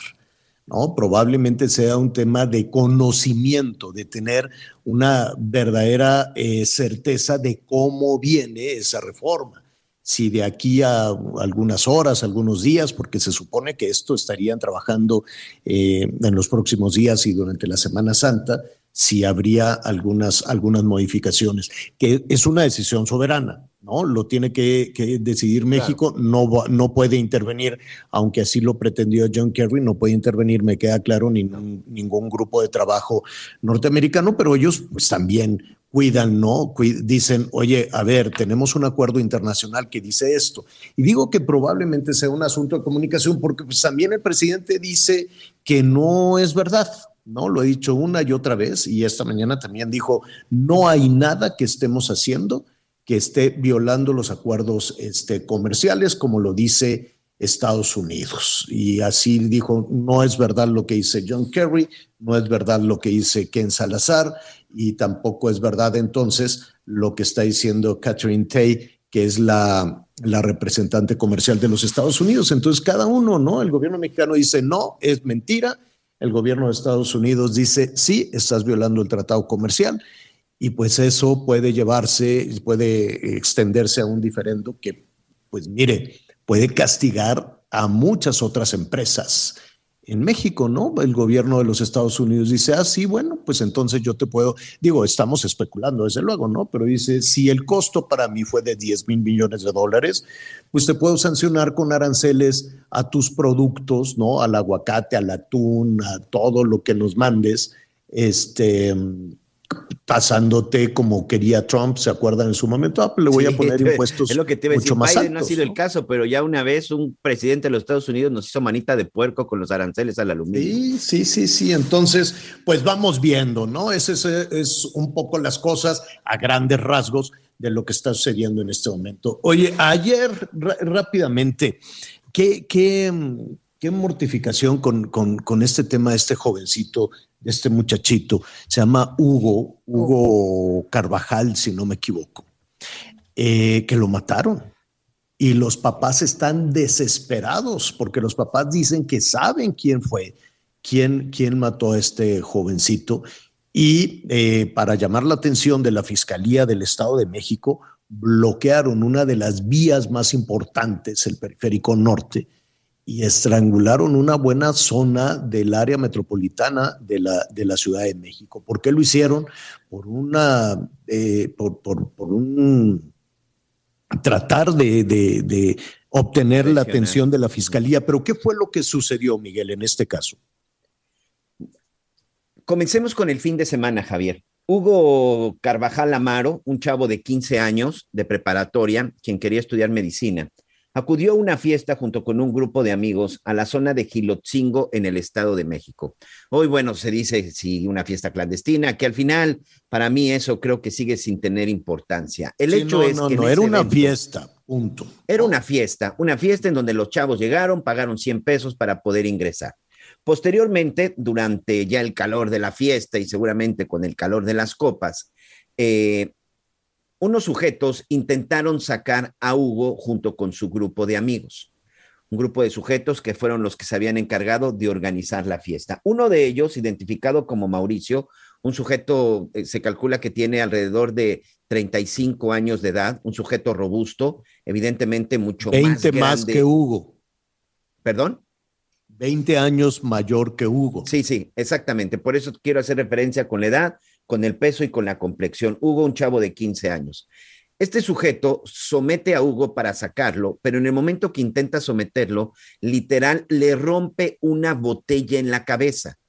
¿No? Probablemente sea un tema de conocimiento, de tener una verdadera eh, certeza de cómo viene esa reforma. Si de aquí a algunas horas, algunos días, porque se supone que esto estarían trabajando eh, en los próximos días y durante la Semana Santa, si habría algunas, algunas modificaciones, que es una decisión soberana. ¿No? Lo tiene que, decidir México, no, no puede intervenir, aunque así lo pretendió John Kerry, no puede intervenir, me queda claro, ningún, ningún grupo de trabajo norteamericano, pero ellos pues, también cuidan, ¿no? dicen, oye, a ver, tenemos un acuerdo internacional que dice esto. Y digo que probablemente sea un asunto de comunicación porque pues, también el presidente dice que no es verdad, ¿no? Lo he dicho una y otra vez y esta mañana también dijo, no hay nada que estemos haciendo que esté violando los acuerdos este, comerciales, como lo dice Estados Unidos. Y así dijo, no es verdad lo que dice John Kerry, no es verdad lo que dice Ken Salazar y tampoco es verdad entonces lo que está diciendo Catherine Tay, que es la, la representante comercial de los Estados Unidos. Entonces cada uno, ¿no? El gobierno mexicano dice, no, es mentira. El gobierno de Estados Unidos dice, sí, estás violando el tratado comercial y pues eso puede llevarse, puede extenderse a un diferendo que, pues mire, puede castigar a muchas otras empresas. En México, ¿no? El gobierno de los Estados Unidos dice, ah, sí, bueno, pues entonces yo te puedo, digo, estamos especulando, desde luego, ¿no? Pero dice, si el costo para mí fue de 10 mil millones de dólares, pues te puedo sancionar con aranceles a tus productos, ¿no? Al aguacate, al atún, a todo lo que nos mandes, este, pasándote como quería Trump, ¿se acuerdan en su momento? Ah, pues le voy a poner impuestos es lo que te mucho más Biden no ha sido el caso, pero ya una vez un presidente de los Estados Unidos nos hizo manita de puerco con los aranceles al aluminio. Sí, sí, sí, sí. Entonces, pues vamos viendo, ¿no? Ese es, es un poco las cosas a grandes rasgos de lo que está sucediendo en este momento. Oye, ayer rápidamente, ¿qué, qué, qué mortificación con, con, con este tema de este jovencito este muchachito, se llama Hugo, Hugo Carvajal, si no me equivoco, eh, que lo mataron. Y los papás están desesperados porque los papás dicen que saben quién fue, quién, quién mató a este jovencito. Y eh, para llamar la atención de la Fiscalía del Estado de México, bloquearon una de las vías más importantes, el periférico norte, y estrangularon una buena zona del área metropolitana de la, de la Ciudad de México. ¿Por qué lo hicieron? Por una, eh, por, un tratar de, obtener la atención de la fiscalía. Pero ¿qué fue lo que sucedió, Miguel, en este caso? Comencemos con el fin de semana, Javier. Hugo Carvajal Amaro, un chavo de 15 años de preparatoria, quien quería estudiar medicina, acudió a una fiesta junto con un grupo de amigos a la zona de Gilotzingo en el Estado de México. Hoy, bueno, se dice sí, una fiesta clandestina, que al final, para mí eso creo que sigue sin tener importancia. El hecho es que... No, era una fiesta, punto. Era una fiesta, una fiesta en donde los chavos llegaron, pagaron 100 pesos para poder ingresar. Posteriormente, durante ya el calor de la fiesta y seguramente con el calor de las copas, eh, unos sujetos intentaron sacar a Hugo junto con su grupo de amigos, un grupo de sujetos que fueron los que se habían encargado de organizar la fiesta. Uno de ellos, identificado como Mauricio, un sujeto, eh, se calcula que tiene alrededor de 35 años de edad, un sujeto robusto, evidentemente mucho 20 más, que Hugo. ¿Perdón? 20 años mayor que Hugo. Sí, sí, exactamente. Por eso quiero hacer referencia con la edad con el peso y con la complexión. Hugo, un chavo de 15 años. Este sujeto somete a Hugo para sacarlo, pero en el momento que intenta someterlo, literal, le rompe una botella en la cabeza.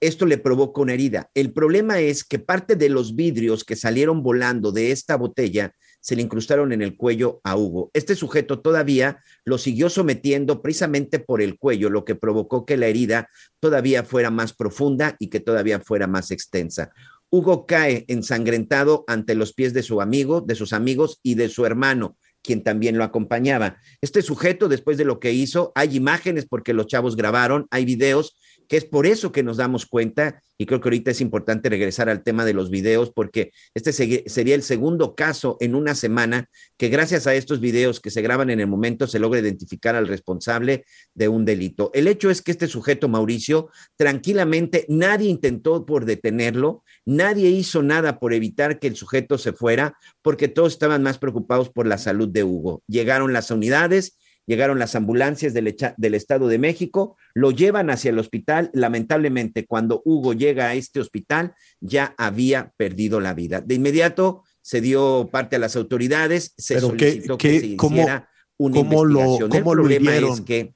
Esto le provoca una herida. El problema es que parte de los vidrios que salieron volando de esta botella se le incrustaron en el cuello a Hugo. Este sujeto todavía lo siguió sometiendo precisamente por el cuello, lo que provocó que la herida todavía fuera más profunda y que todavía fuera más extensa. Hugo cae ensangrentado ante los pies de su amigo, de sus amigos y de su hermano, quien también lo acompañaba. Este sujeto, después de lo que hizo, hay imágenes porque los chavos grabaron, hay videos que es por eso que nos damos cuenta, y creo que ahorita es importante regresar al tema de los videos, porque este sería el segundo caso en una semana que gracias a estos videos que se graban en el momento se logra identificar al responsable de un delito. El hecho es que este sujeto, Mauricio, tranquilamente, nadie intentó por detenerlo, nadie hizo nada por evitar que el sujeto se fuera, porque todos estaban más preocupados por la salud de Hugo. Llegaron las unidades llegaron las ambulancias del, del, Estado de México, lo llevan hacia el hospital. Lamentablemente, cuando Hugo llega a este hospital, ya había perdido la vida. De inmediato se dio parte a las autoridades, se solicitó que se hiciera una investigación. Lo, ¿Cómo el lo hirieron? Es que,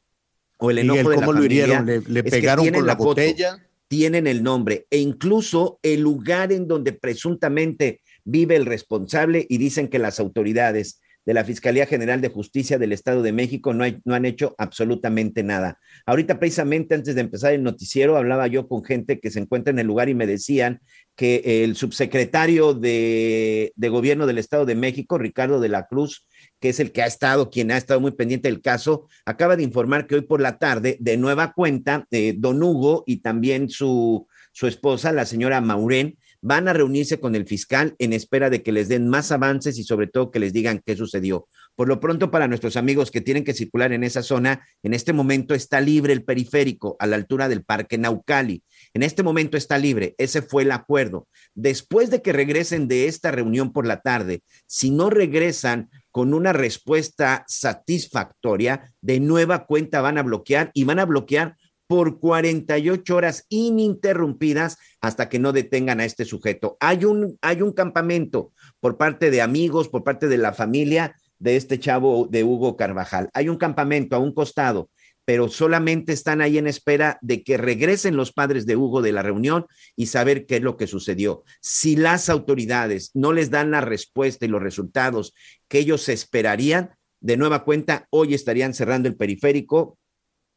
o el enojo de la ¿Cómo lo hirieron? ¿Le, pegaron con la, botella? tienen el nombre e incluso el lugar en donde presuntamente vive el responsable y dicen que las autoridades de la Fiscalía General de Justicia del Estado de México no, no, han hecho absolutamente nada. Ahorita precisamente antes de empezar el noticiero hablaba yo con gente que se encuentra en el lugar y me decían que el subsecretario de, de Gobierno del Estado de México, Ricardo de la Cruz, que es el que ha estado, quien ha estado muy pendiente del caso, acaba de informar que hoy por la tarde, de nueva cuenta, eh, don Hugo y también su, su esposa, la señora Maurén, van a reunirse con el fiscal en espera de que les den más avances y sobre todo que les digan qué sucedió. Por lo pronto, para nuestros amigos que tienen que circular en esa zona, en este momento está libre el periférico a la altura del Parque Naucali. En este momento está libre, ese fue el acuerdo. Después de que regresen de esta reunión por la tarde, si no regresan con una respuesta satisfactoria, de nueva cuenta van a bloquear y van a bloquear por 48 horas ininterrumpidas hasta que no detengan a este sujeto. Hay un, hay un campamento por parte de amigos, por parte de la familia de este chavo de Hugo Carvajal. Hay un campamento a un costado, pero solamente están ahí en espera de que regresen los padres de Hugo de la reunión y saber qué es lo que sucedió. Si las autoridades no les dan la respuesta y los resultados que ellos esperarían, de nueva cuenta, hoy estarían cerrando el periférico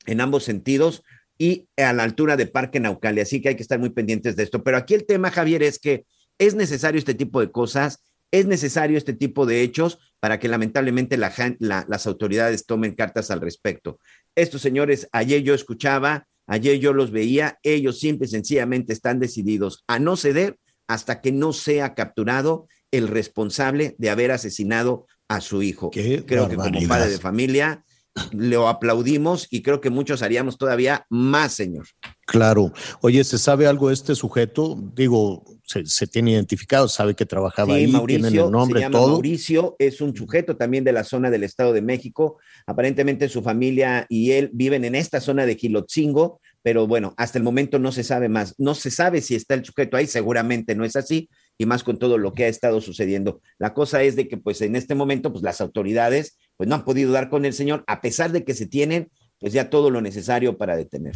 en ambos sentidos y a la altura de Parque Naucali. Así que hay que estar muy pendientes de esto. Pero aquí el tema, Javier, es que es necesario este tipo de cosas, es necesario este tipo de hechos para que lamentablemente la, la, las autoridades tomen cartas al respecto. Estos señores, ayer yo escuchaba, ayer yo los veía, ellos simple y sencillamente están decididos a no ceder hasta que no sea capturado el responsable de haber asesinado a su hijo. Qué Creo que como padre de familia lo aplaudimos y creo que muchos haríamos todavía más, señor. Claro. Oye, ¿se sabe algo de este sujeto? Digo, se, se tiene identificado, sabe que trabajaba Sí, ahí, Mauricio, tienen el nombre, se llama todo. Mauricio, es un sujeto también de la zona del Estado de México. Aparentemente su familia y él viven en esta zona de Gilotzingo, pero bueno, hasta el momento no se sabe más. No se sabe si está el sujeto ahí, seguramente no es así, y más con todo lo que ha estado sucediendo. La cosa es de que pues en este momento pues las autoridades pues no han podido dar con el señor, a pesar de que se tienen pues ya todo lo necesario para detener.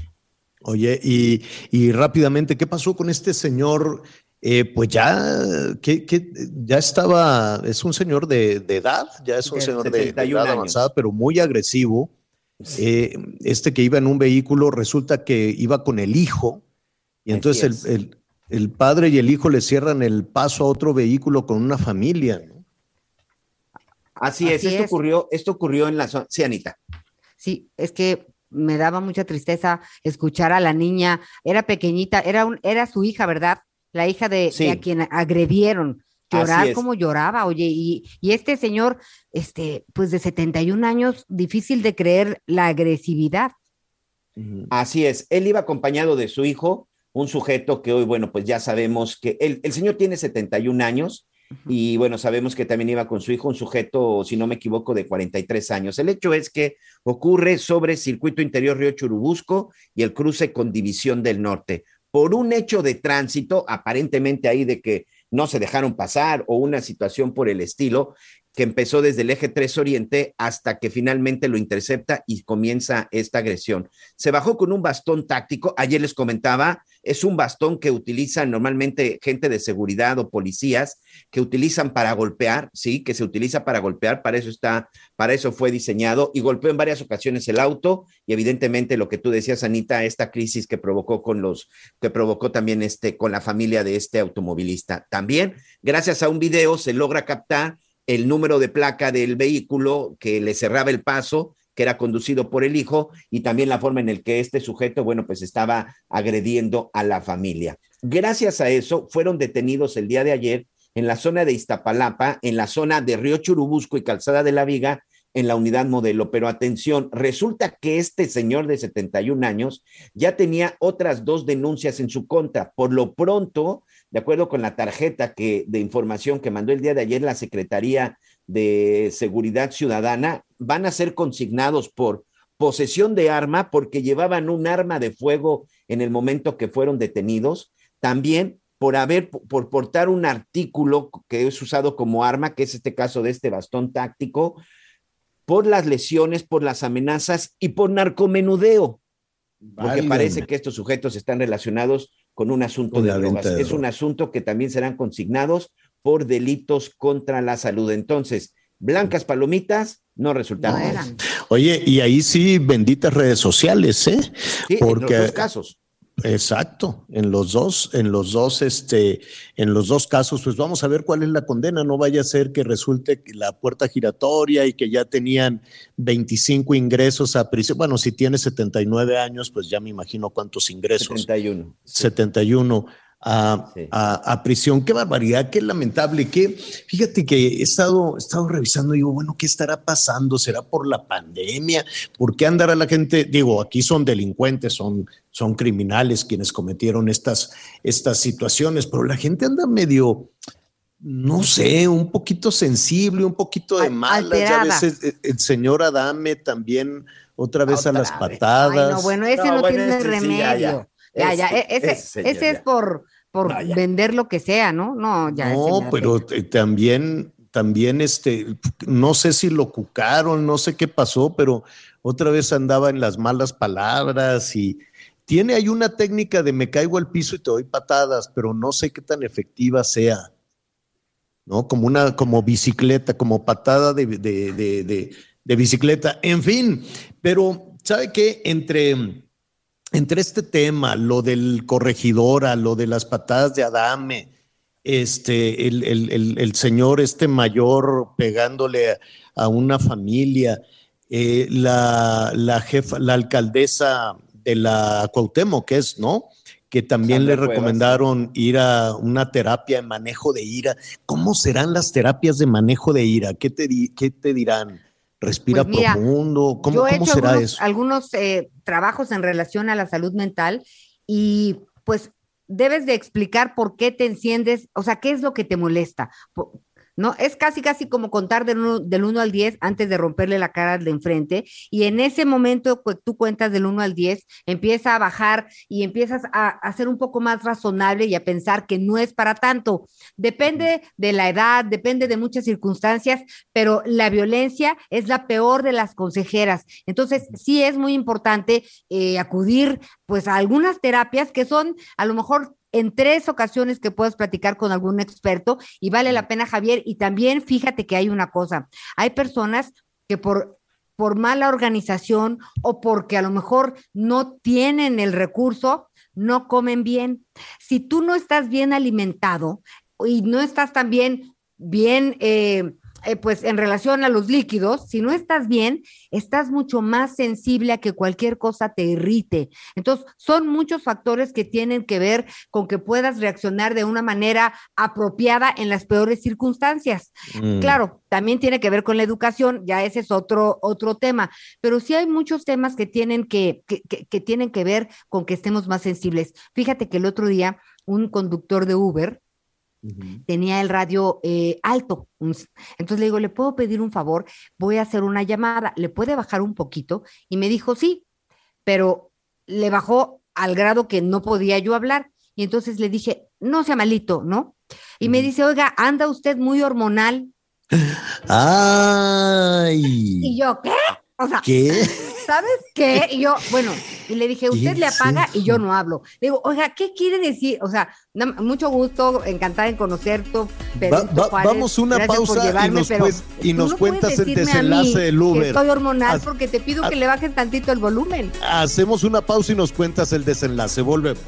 Oye, y, y rápidamente, ¿qué pasó con este señor? Eh, pues ya, que, que ya estaba, es un señor de, de edad, ya es un De señor de, de 71 edad años. avanzada, pero muy agresivo. Eh, este que iba en un vehículo resulta que iba con el hijo, y entonces es. el, el- el padre y el hijo le cierran el paso a otro vehículo con una familia. ¿no? Así, es, esto es. ocurrió, esto ocurrió en la zona. Sí, Anita. Sí, es que me daba mucha tristeza escuchar a la niña, era pequeñita, era, un, era su hija, ¿verdad? La hija de, Sí. de a quien agredieron. Llorar como lloraba, oye, y, y este señor, este, pues de 71 años, difícil de creer la agresividad. Así es, él iba acompañado de su hijo, un sujeto que hoy, bueno, pues ya sabemos que el, el señor tiene 71 años y bueno, sabemos que también iba con su hijo, un sujeto, si no me equivoco, de 43 años. El hecho es que ocurre sobre Circuito Interior Río Churubusco y el cruce con División del Norte. Por un hecho de tránsito, aparentemente ahí de que no se dejaron pasar o una situación por el estilo, que empezó desde el eje 3 Oriente hasta que finalmente lo intercepta y comienza esta agresión. Se bajó con un bastón táctico, ayer les comentaba, es un bastón que utilizan normalmente gente de seguridad o policías que utilizan para golpear, sí, que se utiliza para golpear, para eso está, para eso fue diseñado y golpeó en varias ocasiones el auto y evidentemente lo que tú decías, Anita, esta crisis que provocó con los, que provocó también este, con la familia de este automovilista. También, gracias a un video, se logra captar el número de placa del vehículo que le cerraba el paso, que era conducido por el hijo, y también la forma en el que este sujeto, bueno, pues estaba agrediendo a la familia. Gracias a eso, fueron detenidos el día de ayer en la zona de Iztapalapa, en la zona de Río Churubusco y Calzada de la Viga, en la unidad modelo. Pero atención, resulta que este señor de 71 años ya tenía otras dos denuncias en su contra. Por lo pronto, de acuerdo con la tarjeta que, de información que mandó el día de ayer la Secretaría de Seguridad Ciudadana van a ser consignados por posesión de arma porque llevaban un arma de fuego en el momento que fueron detenidos, también por haber, por portar un artículo que es usado como arma, que es este caso de este bastón táctico, por las lesiones, por las amenazas y por narcomenudeo. Porque parece que estos sujetos están relacionados con un asunto de drogas. es un asunto que también serán consignados por delitos contra la salud. Entonces, blancas palomitas no resultaron. Oye, y ahí sí, benditas redes sociales, ¿eh? Porque, en los dos casos. Exacto, en los dos, en los dos, este, en los dos casos, pues vamos a ver cuál es la condena. No vaya a ser que resulte la puerta giratoria y que ya tenían 25 ingresos a prisión. Bueno, si tiene 79 años, pues ya me imagino cuántos ingresos. 71. 71 a, prisión. Qué barbaridad, qué lamentable. Qué, fíjate que he estado, estado revisando y digo, bueno, ¿qué estará pasando? ¿Será por la pandemia? ¿Por qué andará la gente? Digo, aquí son delincuentes, son, son criminales quienes cometieron estas, estas situaciones, pero la gente anda medio, no sé, un poquito sensible, un poquito de mala. Ya ves, el, señor Adame también otra vez a las patadas. no, bueno, ese no, tiene remedio. Ya, ya, e-, ese, ese, es por, por vender lo que sea, ¿no? No, ya. No, pero también, también, este, no sé si lo cucaron, no sé qué pasó, pero otra vez andaba en las malas palabras y tiene ahí una técnica de me caigo al piso y te doy patadas, pero no sé qué tan efectiva sea. ¿No? Como una, como bicicleta, como patada de, de, de, de bicicleta. En fin, pero ¿sabe qué? Entre entre este tema, lo del corregidora, lo de las patadas de Adame, este, el, señor este mayor pegándole a, una familia, eh, la, jefa, la alcaldesa de la Cuauhtémoc, que es, ¿no? Que también le recomendaron ir a una terapia de manejo de ira. ¿Cómo serán las terapias de manejo de ira? ¿Qué te, qué te dirán? Respira pues profundo. ¿Cómo, será algunos, eso? Algunos eh, trabajos en relación a la salud mental y pues debes de explicar por qué te enciendes, o sea, qué es lo que te molesta. ¿No? Es casi, casi como contar del 1, del uno al 10 antes de romperle la cara al de enfrente. Y en ese momento, tú cuentas del 1 al 10, empieza a bajar y empiezas a, a, ser un poco más razonable y a pensar que no es para tanto. Depende de la edad, depende de muchas circunstancias, pero la violencia es la peor de las consejeras. Entonces, sí es muy importante eh, acudir pues a algunas terapias que son a lo mejor en tres ocasiones que puedes platicar con algún experto y vale la pena, Javier. Y también fíjate que hay una cosa, hay personas que por por mala organización o porque a lo mejor no tienen el recurso, no comen bien. Si tú no estás bien alimentado y no estás también bien eh, eh, pues en relación a los líquidos, si no estás bien, estás mucho más sensible a que cualquier cosa te irrite. Entonces, son muchos factores que tienen que ver con que puedas reaccionar de una manera apropiada en las peores circunstancias. Mm. Claro, también tiene que ver con la educación, ya ese es otro, otro tema, pero sí hay muchos temas que tienen que, que, que tienen que ver con que estemos más sensibles. Fíjate que el otro día un conductor de Uber, tenía el radio eh, alto. Entonces le digo, ¿le puedo pedir un favor? Voy a hacer una llamada, ¿le puede bajar un poquito? Y me dijo, sí, pero le bajó al grado que no podía yo hablar. Y entonces le dije, no sea malito, ¿no? Y me dice, oiga, anda usted muy hormonal. Ay. Y yo, ¿qué? O sea, ¿qué? ¿Sabes qué? Y yo, bueno, y le dije, usted le apaga y yo no hablo. Le digo, oiga, ¿qué quiere decir? O sea, mucho gusto, encantada en conocerte. vamos una pausa y nos, y nos cuentas el desenlace del Uber. estoy hormonal porque te pido que le bajes tantito el volumen. Hacemos una pausa y nos cuentas el desenlace. Volvemos.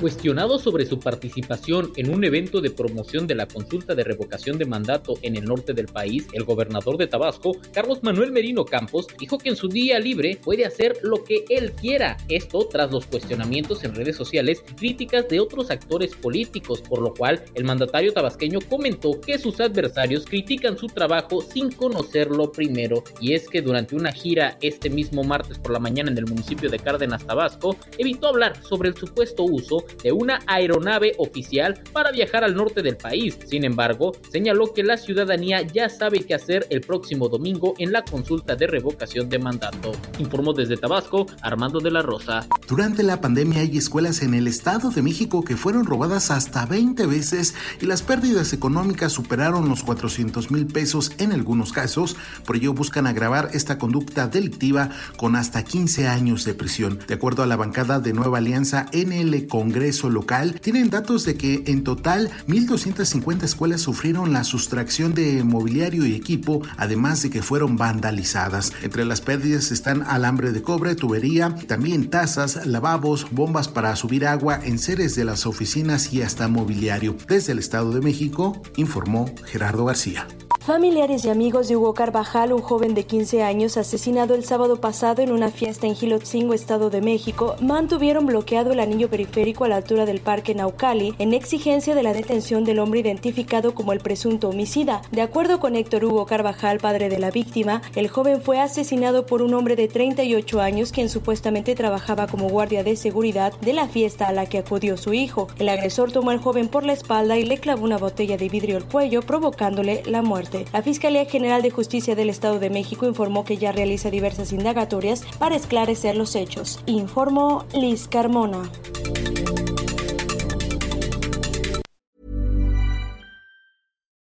Cuestionado sobre su participación en un evento de promoción de la consulta de revocación de mandato en el norte del país, el gobernador de Tabasco, Carlos Manuel Merino Campos, dijo que en su día libre puede hacer lo que él quiera. Esto tras los cuestionamientos en redes sociales, críticas de otros actores políticos, por lo cual el mandatario tabasqueño comentó que sus adversarios critican su trabajo sin conocerlo primero. Y es que durante una gira este mismo martes por la mañana en el municipio de Cárdenas, Tabasco, evitó hablar sobre el supuesto uso de una aeronave oficial para viajar al norte del país. Sin embargo, señaló que la ciudadanía ya sabe qué hacer el próximo domingo en la consulta de revocación de mandato. Informó desde Tabasco Armando de la Rosa. Durante la pandemia hay escuelas en el Estado de México que fueron robadas hasta 20 veces y las pérdidas económicas superaron los 400 mil pesos en algunos casos. Por ello buscan agravar esta conducta delictiva con hasta 15 años de prisión. De acuerdo a la bancada de Nueva Alianza en el Congreso, Local tienen datos de que en total 1.250 escuelas sufrieron la sustracción de mobiliario y equipo, además de que fueron vandalizadas. Entre las pérdidas están alambre de cobre, tubería, también tazas, lavabos, bombas para subir agua, en seres de las oficinas y hasta mobiliario. Desde el Estado de México, informó Gerardo García. Familiares y amigos de Hugo Carvajal, un joven de 15 años asesinado el sábado pasado en una fiesta en Gilotzingo, Estado de México, mantuvieron bloqueado el anillo periférico a la altura del Parque Naucali en exigencia de la detención del hombre identificado como el presunto homicida. De acuerdo con Héctor Hugo Carvajal, padre de la víctima, el joven fue asesinado por un hombre de 38 años quien supuestamente trabajaba como guardia de seguridad de la fiesta a la que acudió su hijo. El agresor tomó al joven por la espalda y le clavó una botella de vidrio al cuello, provocándole la muerte. La Fiscalía General de Justicia del Estado de México informó que ya realiza diversas indagatorias para esclarecer los hechos. Informó Liz Carmona.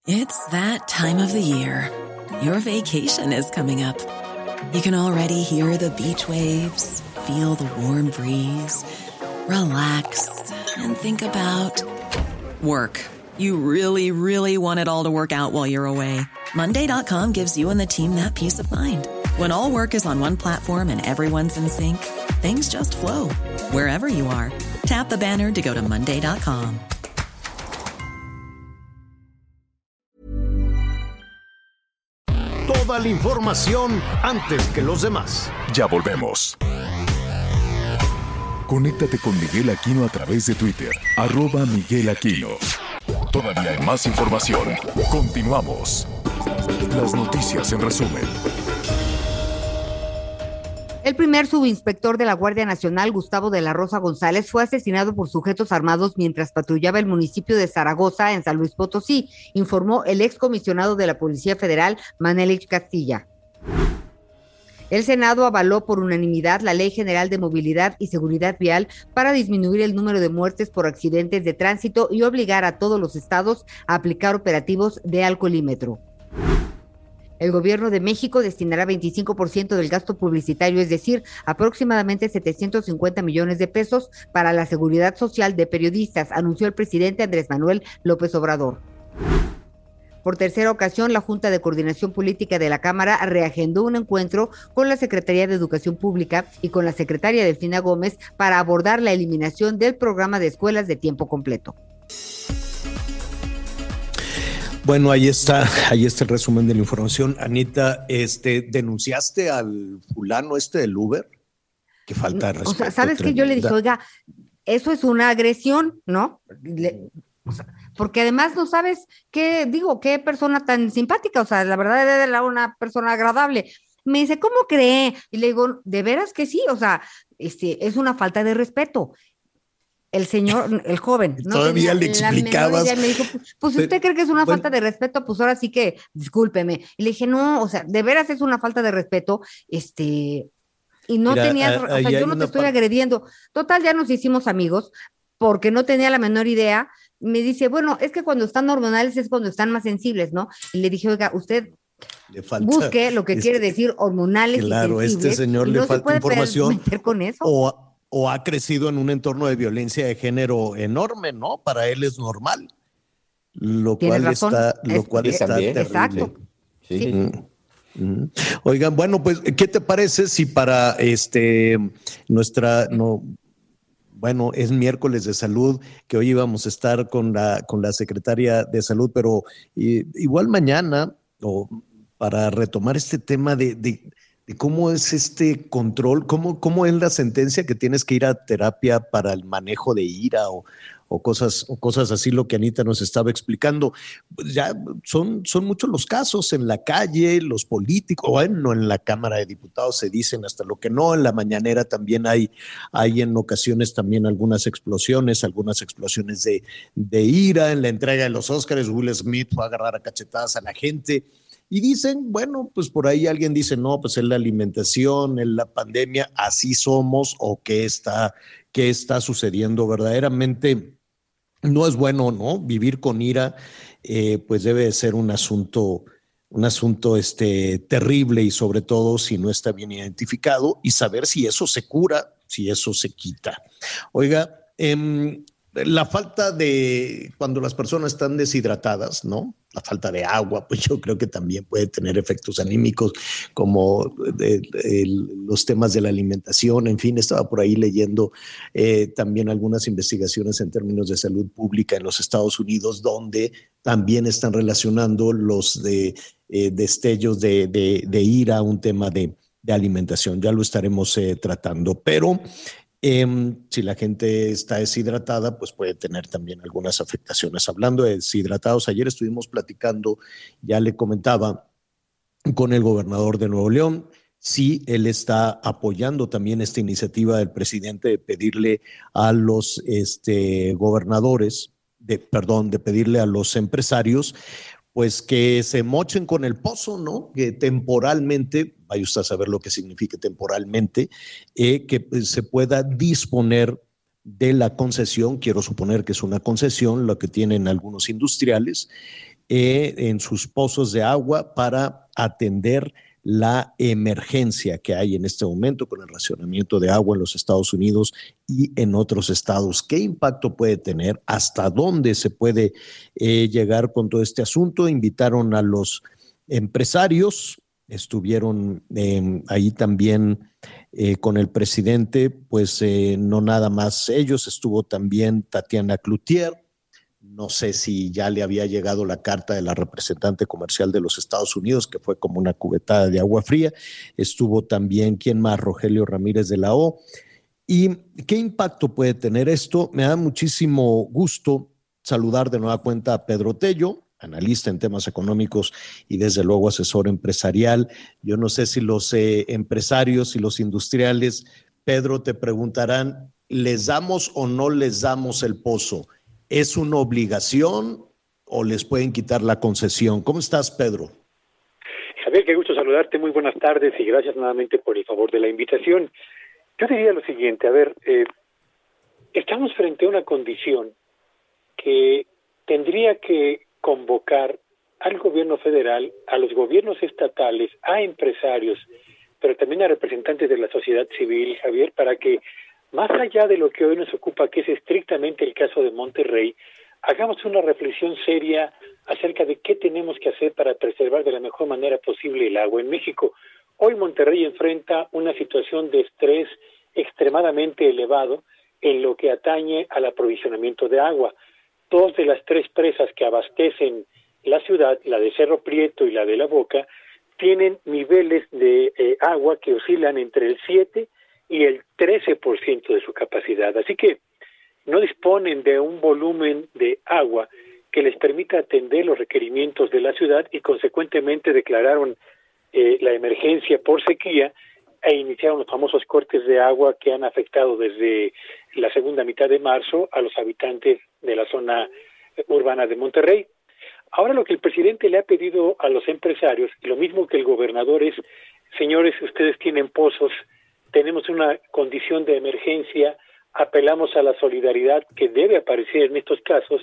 It's that time of the year. Your vacation is coming up. You can already hear the beach waves, feel the warm breeze, relax, and think about work. You really, really want it all to work out while you're away. Monday.com gives you and the team that peace of mind. When all work is on one platform and everyone's in sync, things just flow wherever you are. Tap the banner to go to Monday.com. Toda la información antes que los demás. Ya volvemos. Conéctate con Miguel Aquino a través de Twitter, arroba Miguel Aquino. Todavía hay más información. Continuamos. Las noticias en resumen. El primer subinspector de la Guardia Nacional, Gustavo de la Rosa González, fue asesinado por sujetos armados mientras patrullaba el municipio de Zaragoza, en San Luis Potosí, informó el excomisionado de la Policía Federal, Manelich Castilla. El Senado avaló por unanimidad la Ley General de Movilidad y Seguridad Vial para disminuir el número de muertes por accidentes de tránsito y obligar a todos los estados a aplicar operativos de alcoholímetro. El gobierno de México destinará 25% del gasto publicitario, es decir, aproximadamente 750 millones de pesos para la seguridad social de periodistas, anunció el presidente Andrés Manuel López Obrador. Por tercera ocasión, la Junta de Coordinación Política de la Cámara reagendó un encuentro con la Secretaría de Educación Pública y con la secretaria Delfina Gómez para abordar la eliminación del programa de escuelas de tiempo completo. Bueno, ahí está, ahí está el resumen de la información. Anita, este, ¿denunciaste al fulano este del Uber? Que falta de respeto. O sea, ¿sabes que Yo le dije, oiga, eso es una agresión, ¿no? o sea, porque además no sabes qué, digo, qué persona tan simpática, o sea, la verdad era una persona agradable. Me dice, ¿cómo cree? Y le digo, de veras que sí, o sea, este, es una falta de respeto. El señor, el joven, ¿no? Todavía le explicabas. me dijo, pues, pues usted cree que es una falta de respeto, pues ahora sí que, discúlpeme. Y le dije, no, o sea, de veras es una falta de respeto, este, y no tenía, o sea, yo no te estoy agrediendo. Total, ya nos hicimos amigos, porque no tenía la menor idea me dice, bueno, es que cuando están hormonales es cuando están más sensibles, ¿no? Y le dije, oiga, usted busque lo que quiere decir hormonales. Claro, y este señor le falta información. Con eso. O, o, ha crecido en un entorno de violencia de género enorme, ¿no? Para él es normal. Lo cual está, lo cual está terrible. Exacto. Sí. Mm, mm. Oigan, bueno, pues, ¿qué te parece si para este nuestra no, bueno, es miércoles de salud, que hoy íbamos a estar con la, con la secretaria de salud, pero igual mañana, o para retomar este tema de, de, cómo es este control, cómo, cómo es la sentencia que tienes que ir a terapia para el manejo de ira o, o cosas, o cosas así, lo que Anita nos estaba explicando. Ya son, son muchos los casos en la calle, los políticos, bueno, en la Cámara de Diputados se dicen hasta lo que no, en la mañanera también hay, hay en ocasiones también algunas explosiones, algunas explosiones de, de ira, en la entrega de los Óscares, Will Smith fue a agarrar a cachetadas a la gente. Y dicen, bueno, pues por ahí alguien dice, no, pues es la alimentación, es la pandemia, así somos o qué está, qué está sucediendo verdaderamente no es bueno, ¿no? Vivir con ira, eh, pues debe ser un asunto, un asunto este, terrible y sobre todo si no está bien identificado y saber si eso se cura, si eso se quita. Oiga, eh, la falta de cuando las personas están deshidratadas, ¿no? La falta de agua, pues yo creo que también puede tener efectos anímicos, como los temas de la alimentación. En fin, estaba por ahí leyendo eh, también algunas investigaciones en términos de salud pública en los Estados Unidos, donde también están relacionando los eh, destellos de, ira a un tema de, alimentación. Ya lo estaremos eh, tratando, pero Em, si la gente está deshidratada, pues puede tener también algunas afectaciones. Hablando de deshidratados, ayer estuvimos platicando, ya le comentaba, con el gobernador de Nuevo León. Sí, él está apoyando también esta iniciativa del presidente de pedirle a los este, gobernadores, de, perdón, de pedirle a los empresarios pues que se mochen con el pozo, ¿no? Que temporalmente, vaya usted a saber lo que significa temporalmente, eh, que pues, se pueda disponer de la concesión, quiero suponer que es una concesión, lo que tienen algunos industriales, eh, en sus pozos de agua para atender la emergencia que hay en este momento con el racionamiento de agua en los Estados Unidos y en otros estados. ¿Qué impacto puede tener? ¿Hasta dónde se puede eh, llegar con todo este asunto? Invitaron a los empresarios, estuvieron em, ahí también eh, con el presidente, pues eh, no nada más ellos, estuvo también Tatiana Cloutier, no sé si ya le había llegado la carta de la representante comercial de los Estados Unidos, que fue como una cubetada de agua fría. Estuvo también, ¿quién más? Rogelio Ramírez de la O. ¿Y qué impacto puede tener esto? Me da muchísimo gusto saludar de nueva cuenta a Pedro Tello, analista en temas económicos y desde luego asesor empresarial. Yo no sé si los eh, empresarios y los industriales, Pedro, te preguntarán, ¿les damos o no les damos el pozo? ¿Es una obligación o les pueden quitar la concesión? ¿Cómo estás, Pedro? Javier, qué gusto saludarte. Muy buenas tardes y gracias nuevamente por el favor de la invitación. Yo diría lo siguiente, a ver, eh, estamos frente a una condición que tendría que convocar al gobierno federal, a los gobiernos estatales, a empresarios, pero también a representantes de la sociedad civil, Javier, para que más allá de lo que hoy nos ocupa, que es estrictamente el caso de Monterrey, hagamos una reflexión seria acerca de qué tenemos que hacer para preservar de la mejor manera posible el agua en México. Hoy Monterrey enfrenta una situación de estrés extremadamente elevado en lo que atañe al aprovisionamiento de agua. Dos de las tres presas que abastecen la ciudad, la de Cerro Prieto y la de La Boca, tienen niveles de eh, agua que oscilan entre el 7 y el 13% de su capacidad. Así que no disponen de un volumen de agua que les permita atender los requerimientos de la ciudad y consecuentemente declararon eh, la emergencia por sequía e iniciaron los famosos cortes de agua que han afectado desde la segunda mitad de marzo a los habitantes de la zona urbana de Monterrey. Ahora lo que el presidente le ha pedido a los empresarios, lo mismo que el gobernador es, señores, ustedes tienen pozos, tenemos una condición de emergencia, apelamos a la solidaridad que debe aparecer en estos casos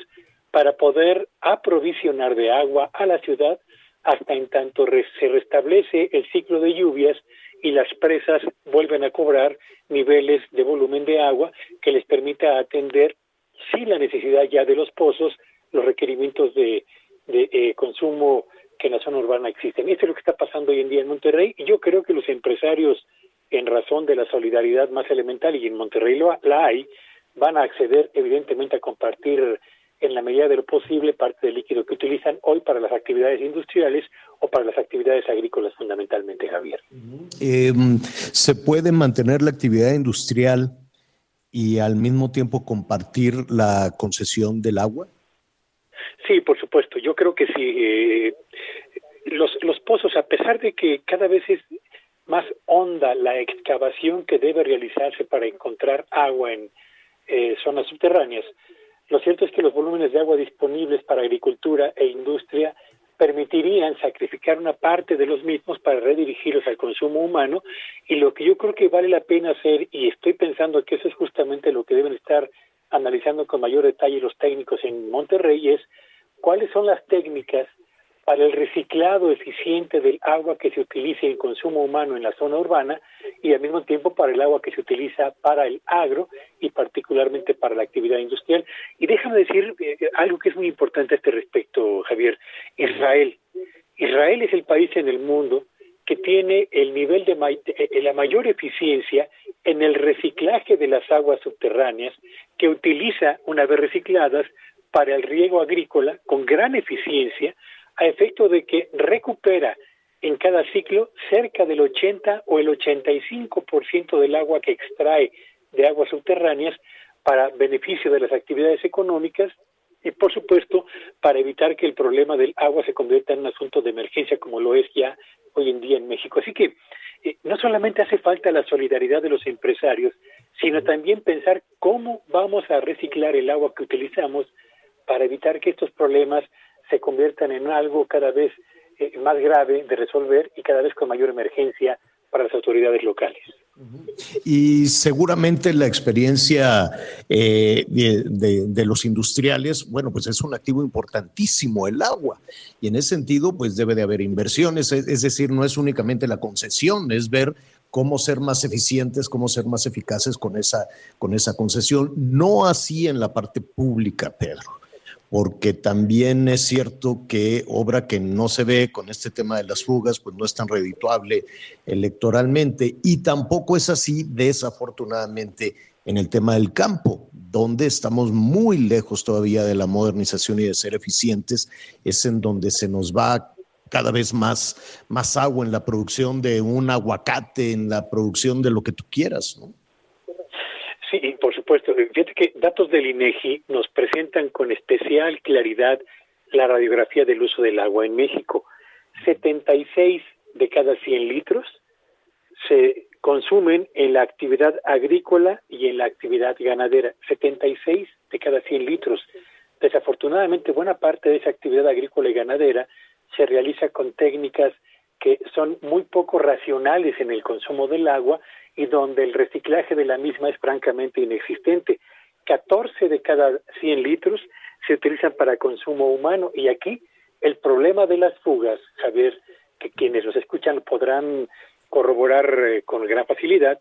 para poder aprovisionar de agua a la ciudad hasta en tanto se restablece el ciclo de lluvias y las presas vuelven a cobrar niveles de volumen de agua que les permita atender sin la necesidad ya de los pozos los requerimientos de, de eh, consumo que en la zona urbana existen. Esto es lo que está pasando hoy en día en Monterrey y yo creo que los empresarios en razón de la solidaridad más elemental, y en Monterrey lo, la hay, van a acceder evidentemente a compartir en la medida de lo posible parte del líquido que utilizan hoy para las actividades industriales o para las actividades agrícolas fundamentalmente, Javier. Eh, ¿Se puede mantener la actividad industrial y al mismo tiempo compartir la concesión del agua? Sí, por supuesto. Yo creo que sí. Eh, los, los pozos, a pesar de que cada vez es más honda la excavación que debe realizarse para encontrar agua en eh, zonas subterráneas, lo cierto es que los volúmenes de agua disponibles para agricultura e industria permitirían sacrificar una parte de los mismos para redirigirlos al consumo humano y lo que yo creo que vale la pena hacer y estoy pensando que eso es justamente lo que deben estar analizando con mayor detalle los técnicos en Monterrey es cuáles son las técnicas para el reciclado eficiente del agua que se utiliza en consumo humano en la zona urbana y al mismo tiempo para el agua que se utiliza para el agro y particularmente para la actividad industrial. Y déjame decir eh, algo que es muy importante a este respecto, Javier. Israel. Israel es el país en el mundo que tiene el nivel de eh, la mayor eficiencia en el reciclaje de las aguas subterráneas que utiliza una vez recicladas para el riego agrícola con gran eficiencia a efecto de que recupera en cada ciclo cerca del 80 o el 85% del agua que extrae de aguas subterráneas para beneficio de las actividades económicas y por supuesto para evitar que el problema del agua se convierta en un asunto de emergencia como lo es ya hoy en día en México. Así que eh, no solamente hace falta la solidaridad de los empresarios, sino también pensar cómo vamos a reciclar el agua que utilizamos para evitar que estos problemas se conviertan en algo cada vez eh, más grave de resolver y cada vez con mayor emergencia para las autoridades locales. Y seguramente la experiencia eh, de, los industriales, bueno, pues es un activo importantísimo, el agua. Y en ese sentido, pues debe de haber inversiones, es, decir, no es únicamente la concesión, es ver cómo ser más eficientes, cómo ser más eficaces con esa, con esa concesión. No así en la parte pública, Pedro porque también es cierto que obra que no se ve con este tema de las fugas, pues no es tan redituable electoralmente y tampoco es así desafortunadamente en el tema del campo, donde estamos muy lejos todavía de la modernización y de ser eficientes, es en donde se nos va cada vez más, más agua en la producción de un aguacate, en la producción de lo que tú quieras, ¿no? Sí, por supuesto. Fíjate que datos del INEGI nos presentan con especial claridad la radiografía del uso del agua en México. 76 de cada 100 litros se consumen en la actividad agrícola y en la actividad ganadera. 76 de cada 100 litros. Desafortunadamente, buena parte de esa actividad agrícola y ganadera se realiza con técnicas que son muy poco racionales en el consumo del agua y donde el reciclaje de la misma es francamente inexistente. 14 de cada 100 litros se utilizan para consumo humano y aquí el problema de las fugas, Javier, que quienes los escuchan podrán corroborar eh, con gran facilidad,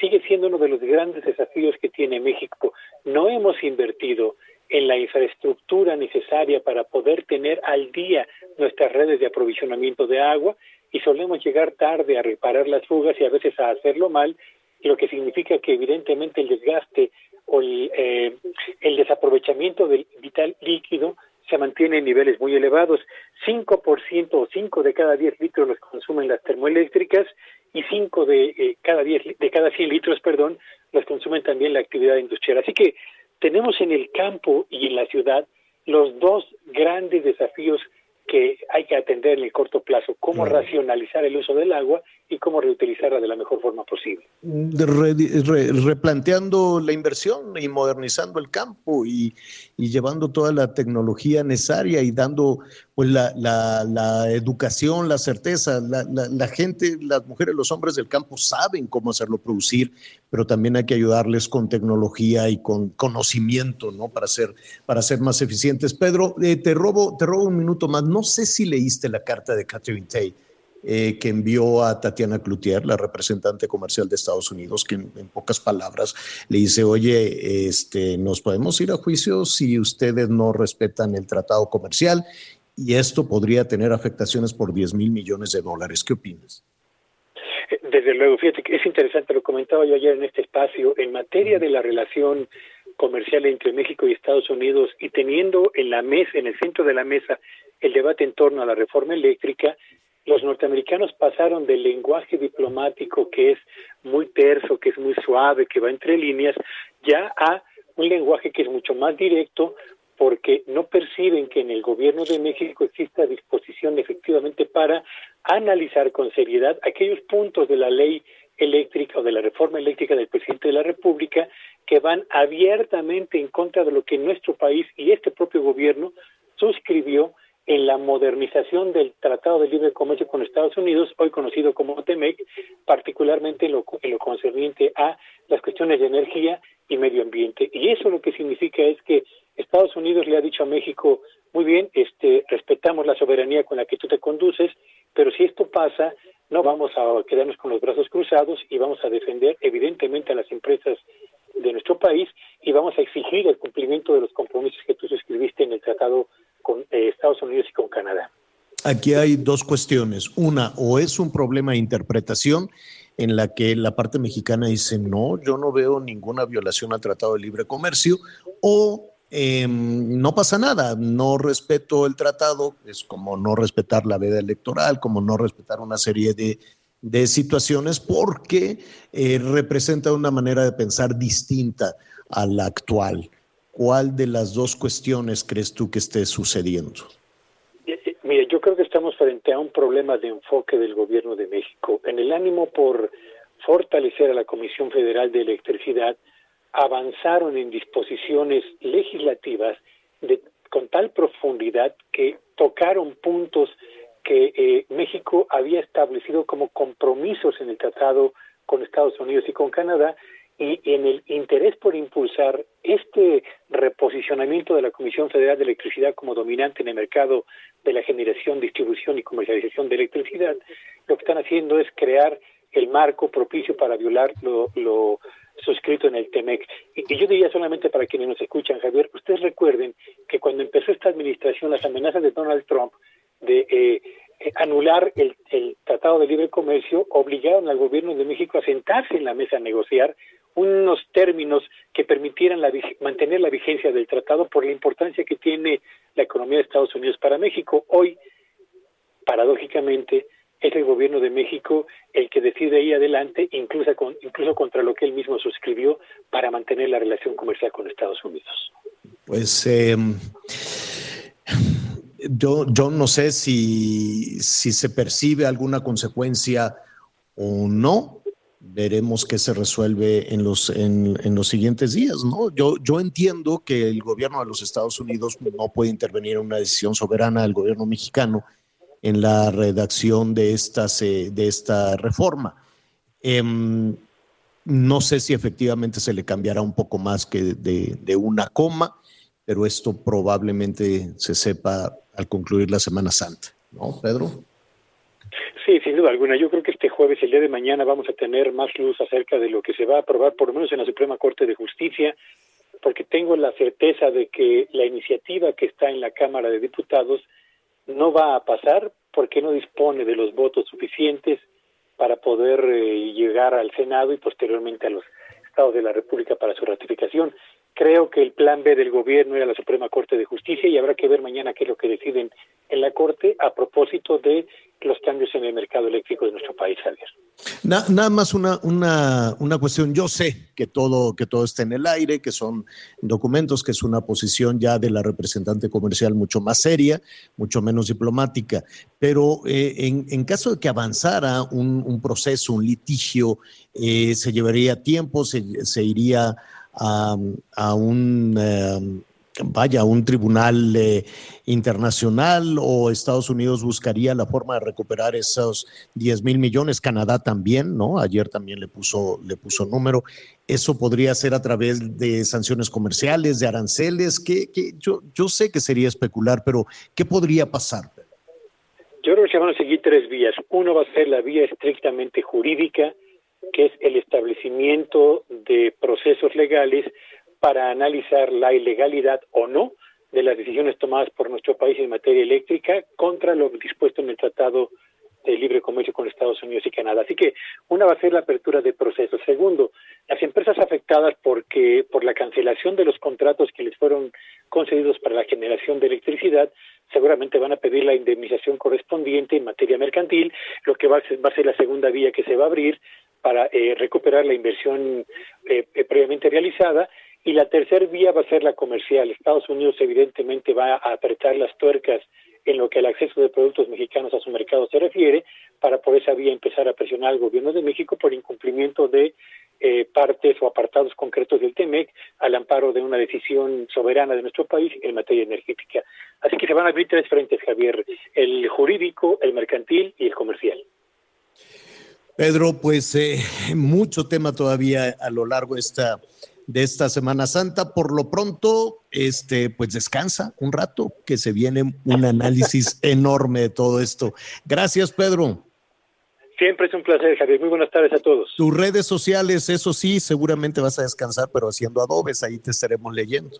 sigue siendo uno de los grandes desafíos que tiene México. No hemos invertido en la infraestructura necesaria para poder tener al día nuestras redes de aprovisionamiento de agua y solemos llegar tarde a reparar las fugas y a veces a hacerlo mal, lo que significa que evidentemente el desgaste o el, eh, el desaprovechamiento del vital líquido se mantiene en niveles muy elevados. 5% o 5 de cada 10 litros los consumen las termoeléctricas y 5 de eh, cada 10 de cada 100 litros, perdón, los consumen también la actividad industrial. Así que tenemos en el campo y en la ciudad los dos grandes desafíos que hay que atender en el corto plazo, cómo racionalizar el uso del agua y cómo reutilizarla de la mejor forma posible. replanteando la inversión y modernizando el campo y, llevando toda la tecnología necesaria y dando pues la, la, educación, la certeza. La, la, gente, las mujeres, los hombres del campo saben cómo hacerlo producir, pero también hay que ayudarles con tecnología y con conocimiento, ¿no? Para ser, para ser más eficientes. Pedro, eh, te, robo, te robo un minuto más. No sé si leíste la carta de Catherine Tay eh, que envió a Tatiana Cloutier, la representante comercial de Estados Unidos, que en, pocas palabras le dice, oye, este, nos podemos ir a juicio si ustedes no respetan el tratado comercial y esto podría tener afectaciones por 10 mil millones de dólares. ¿Qué opinas? Desde luego, fíjate que es interesante, lo comentaba yo ayer en este espacio, en materia de la relación comercial entre México y Estados Unidos y teniendo en la mesa, en el centro de la mesa, el debate en torno a la reforma eléctrica, los norteamericanos pasaron del lenguaje diplomático que es muy terso, que es muy suave, que va entre líneas, ya a un lenguaje que es mucho más directo porque no perciben que en el gobierno de México exista disposición efectivamente para analizar con seriedad aquellos puntos de la ley eléctrica o de la reforma eléctrica del presidente de la República que van abiertamente en contra de lo que nuestro país y este propio gobierno suscribió en la modernización del Tratado de Libre Comercio con Estados Unidos, hoy conocido como TEMEC, particularmente en lo, en lo concerniente a las cuestiones de energía y medio ambiente. Y eso lo que significa es que Estados Unidos le ha dicho a México, muy bien, este, respetamos la soberanía con la que tú te conduces, pero si esto pasa, no vamos a quedarnos con los brazos cruzados y vamos a defender evidentemente a las empresas de nuestro país y vamos a exigir el cumplimiento de los compromisos que tú suscribiste en el tratado con eh, Estados Unidos y con Canadá. Aquí hay dos cuestiones. Una, o es un problema de interpretación en la que la parte mexicana dice, no, yo no veo ninguna violación al Tratado de Libre Comercio, o em, no pasa nada, no respeto el tratado, es como no respetar la veda electoral, como no respetar una serie de, situaciones, porque eh, representa una manera de pensar distinta a la actual. ¿Cuál de las dos cuestiones crees tú que esté sucediendo? Eh, eh, mire, yo creo que estamos frente a un problema de enfoque del gobierno de México. En el ánimo por fortalecer a la Comisión Federal de Electricidad, avanzaron en disposiciones legislativas de, con tal profundidad que tocaron puntos que eh, México había establecido como compromisos en el tratado con Estados Unidos y con Canadá y en el interés por impulsar este reposicionamiento de la Comisión Federal de Electricidad como dominante en el mercado de la generación, distribución y comercialización de electricidad, lo que están haciendo es crear el marco propicio para violar lo, suscrito en el TEMEC. Y, yo diría solamente para quienes nos escuchan, Javier, ustedes recuerden que cuando empezó esta administración, las amenazas de Donald Trump de eh, eh, anular el, el Tratado de Libre Comercio obligaron al gobierno de México a sentarse en la mesa a negociar unos términos que permitieran la, mantener la vigencia del tratado por la importancia que tiene la economía de Estados Unidos para México. Hoy, paradójicamente, es el gobierno de México el que decide ir adelante, incluso, con, incluso contra lo que él mismo suscribió para mantener la relación comercial con Estados Unidos. Pues eh, yo, yo no sé si, si se percibe alguna consecuencia o no, veremos qué se resuelve en los, en, los siguientes días, ¿no? Yo, yo entiendo que el gobierno de los Estados Unidos no puede intervenir en una decisión soberana del gobierno mexicano en la redacción de, estas, eh, de esta reforma. Em, no sé si efectivamente se le cambiará un poco más que de, de una coma, pero esto probablemente se sepa al concluir la Semana Santa, ¿no, Pedro? Sí, sin duda alguna. Yo creo que este jueves, el día de mañana, vamos a tener más luz acerca de lo que se va a aprobar, por lo menos en la Suprema Corte de Justicia, porque tengo la certeza de que la iniciativa que está en la Cámara de Diputados no va a pasar porque no dispone de los votos suficientes para poder eh, llegar al Senado y posteriormente a los estados de la República para su ratificación. Creo que el plan B del gobierno era la Suprema Corte de Justicia y habrá que ver mañana qué es lo que deciden en la Corte a propósito de los cambios en el mercado eléctrico de nuestro país, Javier. nada más una, una, una, cuestión. Yo sé que todo, que todo está en el aire, que son documentos, que es una posición ya de la representante comercial mucho más seria, mucho menos diplomática. Pero eh, en, en, caso de que avanzara un, un proceso, un litigio, eh, se llevaría tiempo, se, se iría a, a un... Eh, vaya, un tribunal eh, internacional o Estados Unidos buscaría la forma de recuperar esos 10 mil millones, Canadá también, ¿no? Ayer también le puso, le puso número. Eso podría ser a través de sanciones comerciales, de aranceles, que, que yo, yo sé que sería especular, pero ¿qué podría pasar? Yo creo que se van a seguir tres vías. Uno va a ser la vía estrictamente jurídica, que es el establecimiento de procesos legales para analizar la ilegalidad o no de las decisiones tomadas por nuestro país en materia eléctrica contra lo dispuesto en el Tratado de libre comercio con Estados Unidos y Canadá. Así que una va a ser la apertura de procesos. Segundo, las empresas afectadas porque por la cancelación de los contratos que les fueron concedidos para la generación de electricidad seguramente van a pedir la indemnización correspondiente en materia mercantil, lo que va a ser, va a ser la segunda vía que se va a abrir para eh, recuperar la inversión eh, eh, previamente realizada y la tercera vía va a ser la comercial. Estados Unidos evidentemente va a apretar las tuercas en lo que al acceso de productos mexicanos a su mercado se refiere, para por esa vía empezar a presionar al gobierno de México por incumplimiento de eh, partes o apartados concretos del TEMEC al amparo de una decisión soberana de nuestro país en materia energética. Así que se van a abrir tres frentes, Javier, el jurídico, el mercantil y el comercial. Pedro, pues eh, mucho tema todavía a lo largo de esta de esta Semana Santa. Por lo pronto, este, pues descansa un rato, que se viene un análisis enorme de todo esto. Gracias, Pedro. Siempre es un placer, Javier. Muy buenas tardes a todos. Tus redes sociales, eso sí, seguramente vas a descansar, pero haciendo adobes, ahí te estaremos leyendo.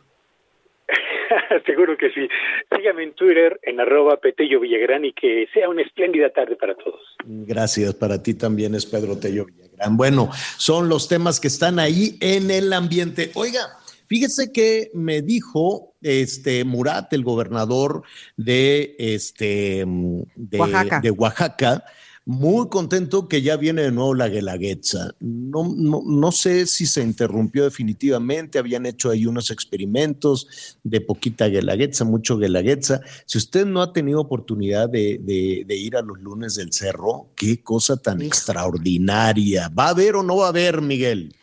Seguro que sí. Sígame en Twitter en arroba Petello Villagrán y que sea una espléndida tarde para todos. Gracias, para ti también es Pedro Tello Villagrán. Bueno, son los temas que están ahí en el ambiente. Oiga, fíjese que me dijo este Murat, el gobernador de este de Oaxaca, de Oaxaca muy contento que ya viene de nuevo la Guelaguetza. No, no, no, sé si se interrumpió definitivamente, habían hecho ahí unos experimentos de poquita Guelaguetza, mucho Guelaguetza. Si usted no ha tenido oportunidad de, de, ir a los lunes del cerro, qué cosa tan extraordinaria. ¿Va a haber o no va a haber, Miguel?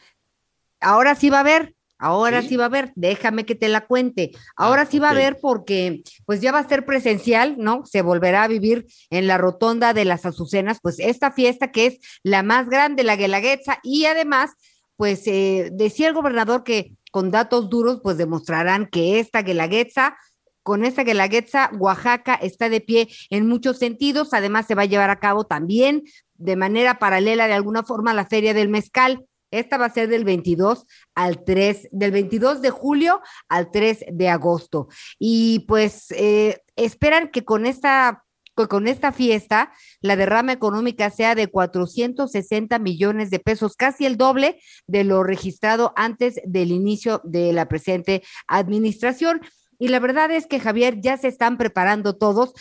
Ahora sí va a haber. Ahora ¿Sí? va a haber, déjame que te la cuente. Ahora ah, sí va a haber porque pues ya va a ser presencial, ¿no? Se volverá a vivir en la rotonda de las Azucenas, pues esta fiesta que es la más grande, la Guelaguetza, y además, pues eh, decía el gobernador que con datos duros, pues demostrarán que esta Guelaguetza con esta Guelaguetza, Oaxaca está de pie en muchos sentidos. Además, se va a llevar a cabo también de manera paralela, de alguna forma, la Feria del Mezcal. Esta va a ser del 22 al 3, del 22 de julio al 3 de agosto. Y pues eh, esperan que con esta con esta fiesta la derrama económica sea de 460 millones de pesos, casi el doble de lo registrado antes del inicio de la presente administración. Y la verdad es que, Javier, ya se están preparando todos.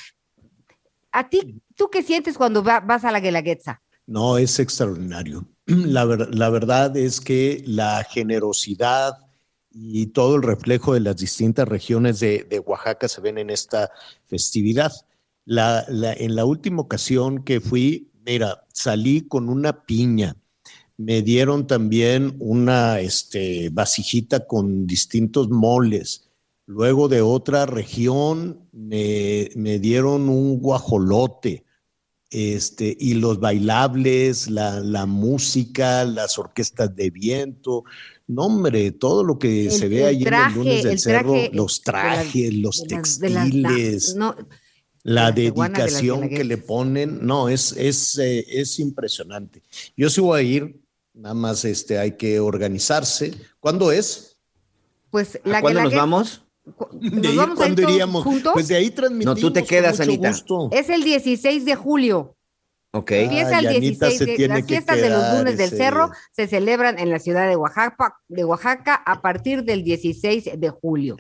¿A ti, tú qué sientes cuando vas a la Guelaguetza? No, es extraordinario. La, la, verdad es que la generosidad y todo el reflejo de las distintas regiones de, de Oaxaca se ven en esta festividad. La, en la última ocasión que fui, mira, salí con una piña. Me dieron también una este, vasijita con distintos moles. Luego de otra región me, me dieron un guajolote este, y los bailables, la, la, música, las orquestas de viento, no hombre, todo lo que se ve ahí en el lunes del cerro, los trajes, los textiles, la dedicación que le ponen, no, es, es, eh, es impresionante. Yo sí voy a ir, nada más este, hay que organizarse. ¿Cuándo es? Pues la ¿Cuándo nos vamos? ¿De ahí cuándo iríamos? Juntos? Pues de ahí transmitimos. No, tú te quedas, Anita. Gusto. Es el 16 de julio. Ok. Empieza el 16 de, las fiestas de los lunes del cerro se celebran en la ciudad de Oaxaca, de Oaxaca a partir del 16 de julio.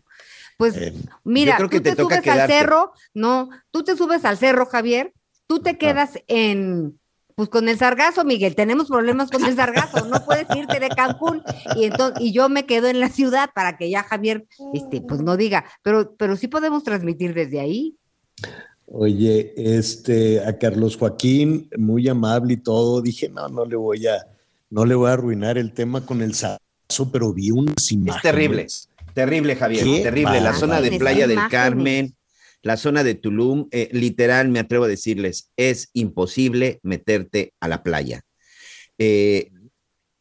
Pues eh, mira, tú te, te subes al cerro, no, tú te subes al cerro, Javier, tú te quedas en pues con el sargazo, Miguel, tenemos problemas con el sargazo, no puedes irte de Cancún y entonces y yo me quedo en la ciudad para que ya Javier este pues no diga, pero pero sí podemos transmitir desde ahí. Oye, este a Carlos Joaquín, muy amable y todo, dije, "No, no le voy a no le voy a arruinar el tema con el sargazo, pero vi unas imágenes. Es terrible. Terrible, Javier, terrible. La zona de Playa del Carmen, la zona de Tulum, eh, literal, me atrevo a decirles, es imposible meterte a la playa. Eh,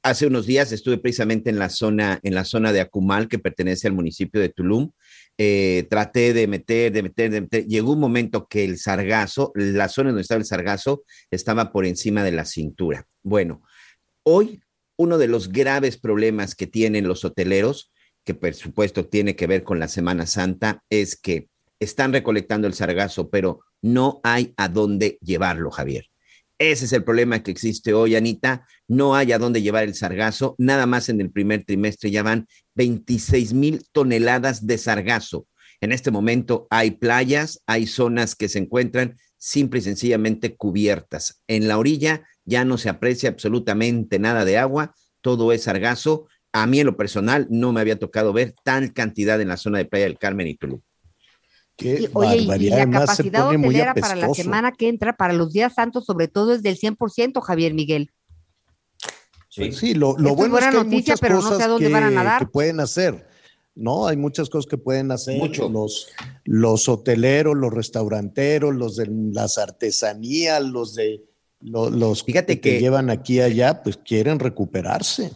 hace unos días estuve precisamente en la zona, en la zona de Acumal, que pertenece al municipio de Tulum. Eh, traté de meter, de meter, de meter. Llegó un momento que el sargazo, la zona donde estaba el sargazo, estaba por encima de la cintura. Bueno, hoy uno de los graves problemas que tienen los hoteleros, que por supuesto tiene que ver con la Semana Santa, es que están recolectando el sargazo, pero no hay a dónde llevarlo, Javier. Ese es el problema que existe hoy, Anita. No hay a dónde llevar el sargazo. Nada más en el primer trimestre ya van 26 mil toneladas de sargazo. En este momento hay playas, hay zonas que se encuentran simple y sencillamente cubiertas. En la orilla ya no se aprecia absolutamente nada de agua, todo es sargazo. A mí en lo personal no me había tocado ver tal cantidad en la zona de Playa del Carmen y Tulum. Y, oye, y la capacidad hotelera para la semana que entra, para los días santos, sobre todo, es del 100%, Javier Miguel. Sí, sí lo, lo bueno es, que hay muchas pero cosas no sé a dónde que, van a nadar. que pueden hacer. No, hay muchas cosas que pueden hacer Mucho. los los hoteleros, los restauranteros, los de las artesanías, los de los, los Fíjate que, que llevan aquí y allá, pues quieren recuperarse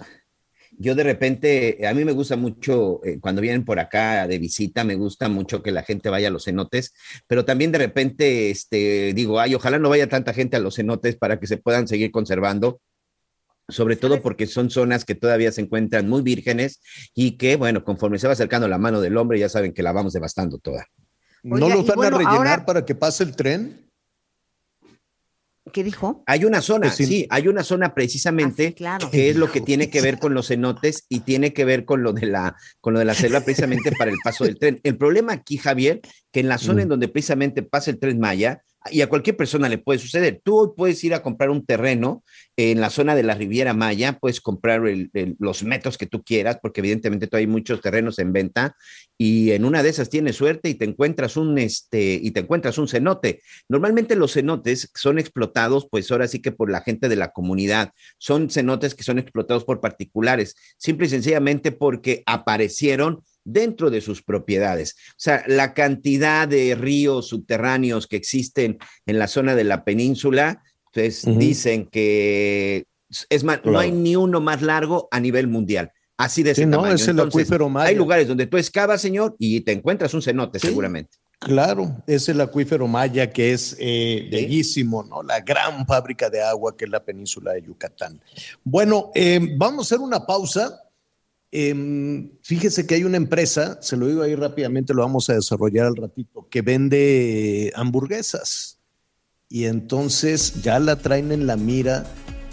yo de repente, a mí me gusta mucho, eh, cuando vienen por acá de visita, me gusta mucho que la gente vaya a los cenotes, pero también de repente, este, digo, ay, ojalá no vaya tanta gente a los cenotes para que se puedan seguir conservando, sobre todo porque son zonas que todavía se encuentran muy vírgenes y que, bueno, conforme se va acercando la mano del hombre, ya saben que la vamos devastando toda. ¿No los van bueno, a rellenar ahora... para que pase el tren? ¿Qué dijo? Hay una zona, pues sí. sí. hay una zona precisamente ah, claro. que es lo que tiene que ver con los cenotes y tiene que ver con lo de la, con lo de la selva precisamente para el paso del tren. El problema aquí, Javier, que en la zona mm. en donde precisamente pasa el tren Maya, y a cualquier persona le puede suceder. Tú puedes ir a comprar un terreno en la zona de la Riviera Maya, puedes comprar los metros que tú quieras, porque evidentemente hay muchos terrenos en venta, y en una de esas tienes suerte y te encuentras un este y te encuentras un cenote. Normalmente los cenotes son explotados, pues ahora sí que por la gente de la comunidad. Son cenotes que son explotados por particulares, simple y sencillamente porque aparecieron dentro de sus propiedades. O sea, la cantidad de ríos subterráneos que existen en la zona de la península, pues uh -huh. dicen que es más, claro. no hay ni uno más largo a nivel mundial. Así de ese sí, tamaño. No, es el Entonces, acuífero maya. Hay lugares donde tú excavas, señor, y te encuentras un cenote, sí. seguramente. Claro, es el acuífero maya que es eh, bellísimo, ¿no? La gran fábrica de agua que es la península de Yucatán. Bueno, eh, vamos a hacer una pausa. Eh, fíjese que hay una empresa, se lo digo ahí rápidamente, lo vamos a desarrollar al ratito, que vende hamburguesas. Y entonces ya la traen en la mira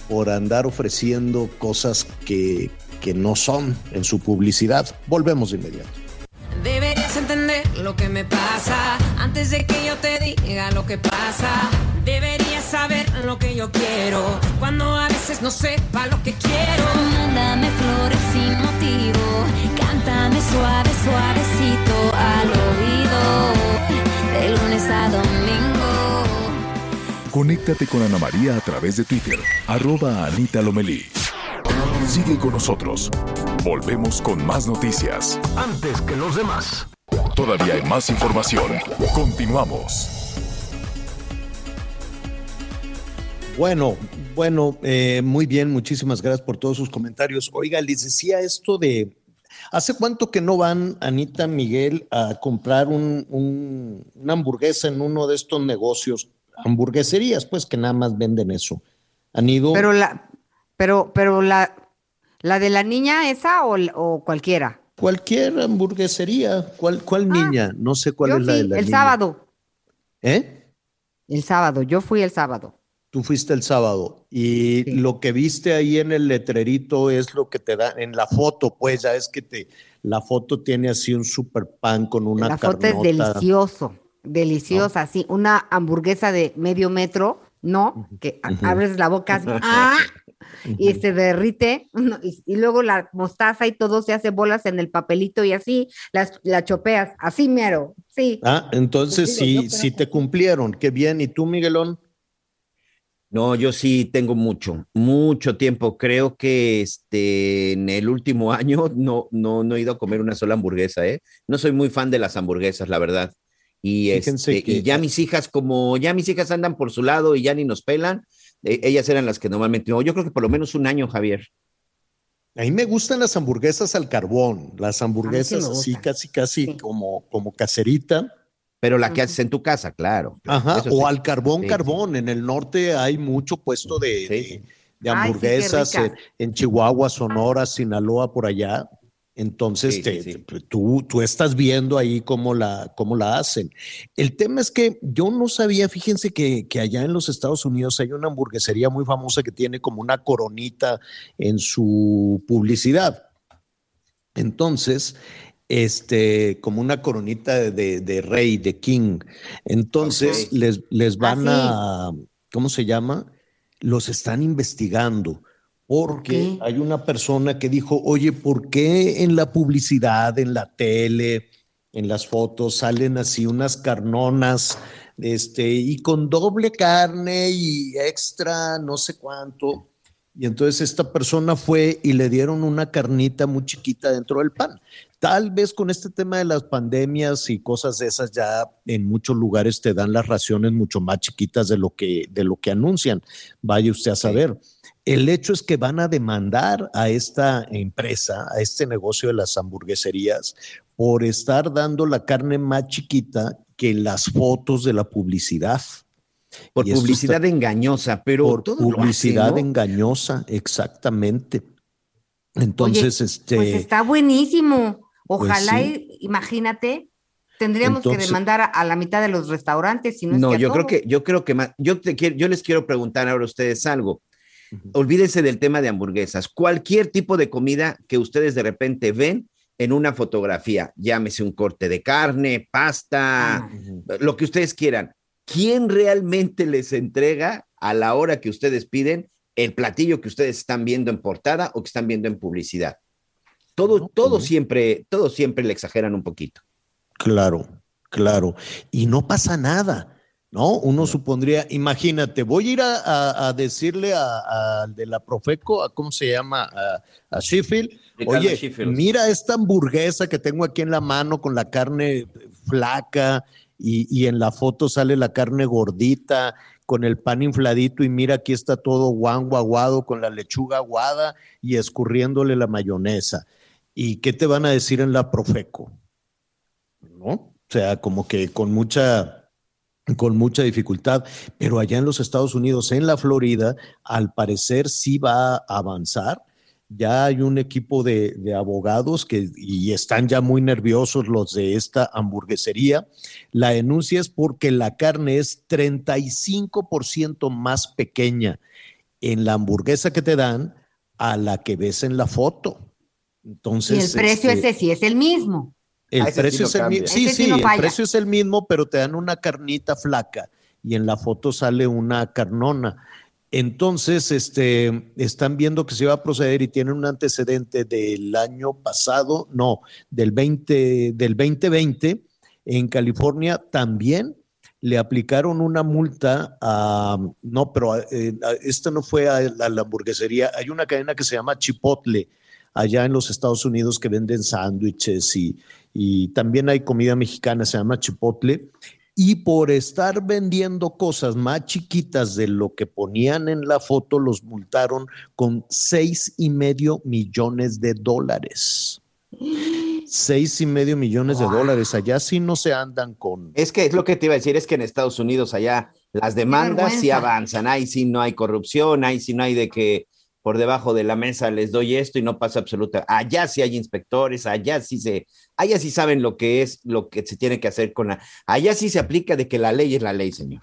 por andar ofreciendo cosas que, que no son en su publicidad. Volvemos de inmediato. Deberías entender lo que me pasa antes de que yo te diga lo que pasa. Saber lo que yo quiero cuando a veces no sepa lo que quiero. Mándame flores sin motivo, cántame suave, suavecito al oído, de lunes a domingo. Conéctate con Ana María a través de Twitter, arroba Anita Lomelí. Sigue con nosotros. Volvemos con más noticias. Antes que los demás. Todavía hay más información. Continuamos. Bueno, bueno, eh, muy bien, muchísimas gracias por todos sus comentarios. Oiga, les decía esto de, ¿hace cuánto que no van Anita Miguel a comprar un, un, una hamburguesa en uno de estos negocios, hamburgueserías, pues que nada más venden eso? Han ido. Pero la, pero, pero la, la de la niña esa o, o cualquiera. Cualquier hamburguesería. ¿Cuál, cuál ah, niña? No sé cuál es la de la el niña. sábado. ¿Eh? El sábado, yo fui el sábado. Tú fuiste el sábado y sí. lo que viste ahí en el letrerito es lo que te da en la foto, pues ya es que te la foto tiene así un super pan con una La foto carnota. es delicioso, deliciosa, ¿No? así una hamburguesa de medio metro, ¿no? Que uh -huh. abres la boca así, ¡ah! y se derrite y, y, luego la mostaza y todo se hace bolas en el papelito y así las, la chopeas, así mero, sí. Ah, entonces sí, sí te cumplieron, qué bien. ¿Y tú, Miguelón? No, yo sí tengo mucho, mucho tiempo. Creo que este, en el último año no, no, no he ido a comer una sola hamburguesa, ¿eh? No soy muy fan de las hamburguesas, la verdad. Y, este, que... y ya mis hijas, como ya mis hijas andan por su lado y ya ni nos pelan, eh, ellas eran las que normalmente, no, yo creo que por lo menos un año, Javier. A mí me gustan las hamburguesas al carbón, las hamburguesas así, casi, casi sí. como, como caserita pero la que haces en tu casa, claro. Ajá, o sí. al carbón, sí. carbón. En el norte hay mucho puesto de, sí. de, de hamburguesas, Ay, en, en, Chihuahua, Sonora, Sinaloa, por allá. Entonces, Sí, te- sí, sí. te- Tú, tú estás viendo ahí cómo la, cómo la hacen. El tema es que yo no sabía, fíjense que, que allá en los Estados Unidos hay una hamburguesería muy famosa que tiene como una coronita en su publicidad. Entonces, este, como una coronita de, de- de rey, de king. Entonces, les, les van Ah, a, ¿cómo se llama? Los están investigando porque hay una persona que dijo, oye, ¿por qué en la publicidad, en la tele, en las fotos salen así unas carnonas, este, y con doble carne y extra, no sé cuánto? Y entonces esta persona fue y le dieron una carnita muy chiquita dentro del pan. Tal vez con este tema de las pandemias y cosas de esas ya en muchos lugares te dan las raciones mucho más chiquitas de lo que, de lo que anuncian. Vaya usted a saber. El hecho es que van a demandar a esta empresa, a este negocio de las hamburgueserías, por estar dando la carne más chiquita que las fotos de la publicidad. Por Y publicidad está- engañosa, pero por todo lo publicidad hacen, ¿no? engañosa, exactamente. Entonces, Oye, este, Pues está buenísimo. Ojalá, sí. y- imagínate, tendríamos que demandar a, a la mitad de los restaurantes, si no, es No, que a yo creo que, yo creo que más, yo te quiero, yo les quiero preguntar ahora a ustedes algo. Olvídense del tema de hamburguesas. Cualquier tipo de comida que ustedes de repente ven en una fotografía, llámese un corte de carne, pasta, lo que ustedes quieran. ¿Quién realmente les entrega a la hora que ustedes piden el platillo que ustedes están viendo en portada o que están viendo en publicidad? Todo, todo siempre, todo siempre le exageran un poquito. Claro, claro. Y no pasa nada, ¿no? Uno supondría, imagínate, voy a ir a, a- a decirle a- al de la Profeco, a cómo se llama, a, a Sheffield, oye, Sheffield. mira esta hamburguesa que tengo aquí en la mano con la carne flaca y, y en la foto sale la carne gordita con el pan infladito y mira aquí está todo guango aguado con la lechuga aguada y escurriéndole la mayonesa. ¿Y qué te van a decir en la Profeco? ¿no? O sea, como que con mucha, con mucha dificultad, pero allá en los Estados Unidos, en la Florida, al parecer sí va a avanzar. Ya hay un equipo de, de abogados que y están ya muy nerviosos los de esta hamburguesería. La denuncia es porque la carne es 35% más pequeña en la hamburguesa que te dan a la que ves en la foto. Y Entonces, el precio este, ese sí es el mismo. el Ah, sí precio es el mismo. Sí, Ese sí sí, no el falla. precio es el mismo, pero te dan una carnita flaca y en la foto sale una carnona. Entonces, este, están viendo que se va a proceder y tienen un antecedente del año pasado, no, del 20, del 2020, en California también le aplicaron una multa a, no, pero eh, a- esta no fue a la, a la hamburguesería, hay una cadena que se llama Chipotle, allá en los Estados Unidos que venden sándwiches y, y también hay comida mexicana, se llama Chipotle. Y por estar vendiendo cosas más chiquitas de lo que ponían en la foto, los multaron con seis y medio millones de dólares. Seis y medio millones de dólares. Allá sí no se andan con. Es que es lo que te iba a decir, es que en Estados Unidos allá las demandas sí avanzan, ahí sí no hay corrupción, ahí sí no hay de que por debajo de la mesa les doy esto y no pasa absoluta. Allá sí hay inspectores, allá sí se, allá sí saben lo que es, lo que se tiene que hacer con la, allá sí se aplica de que la ley es la ley, señor.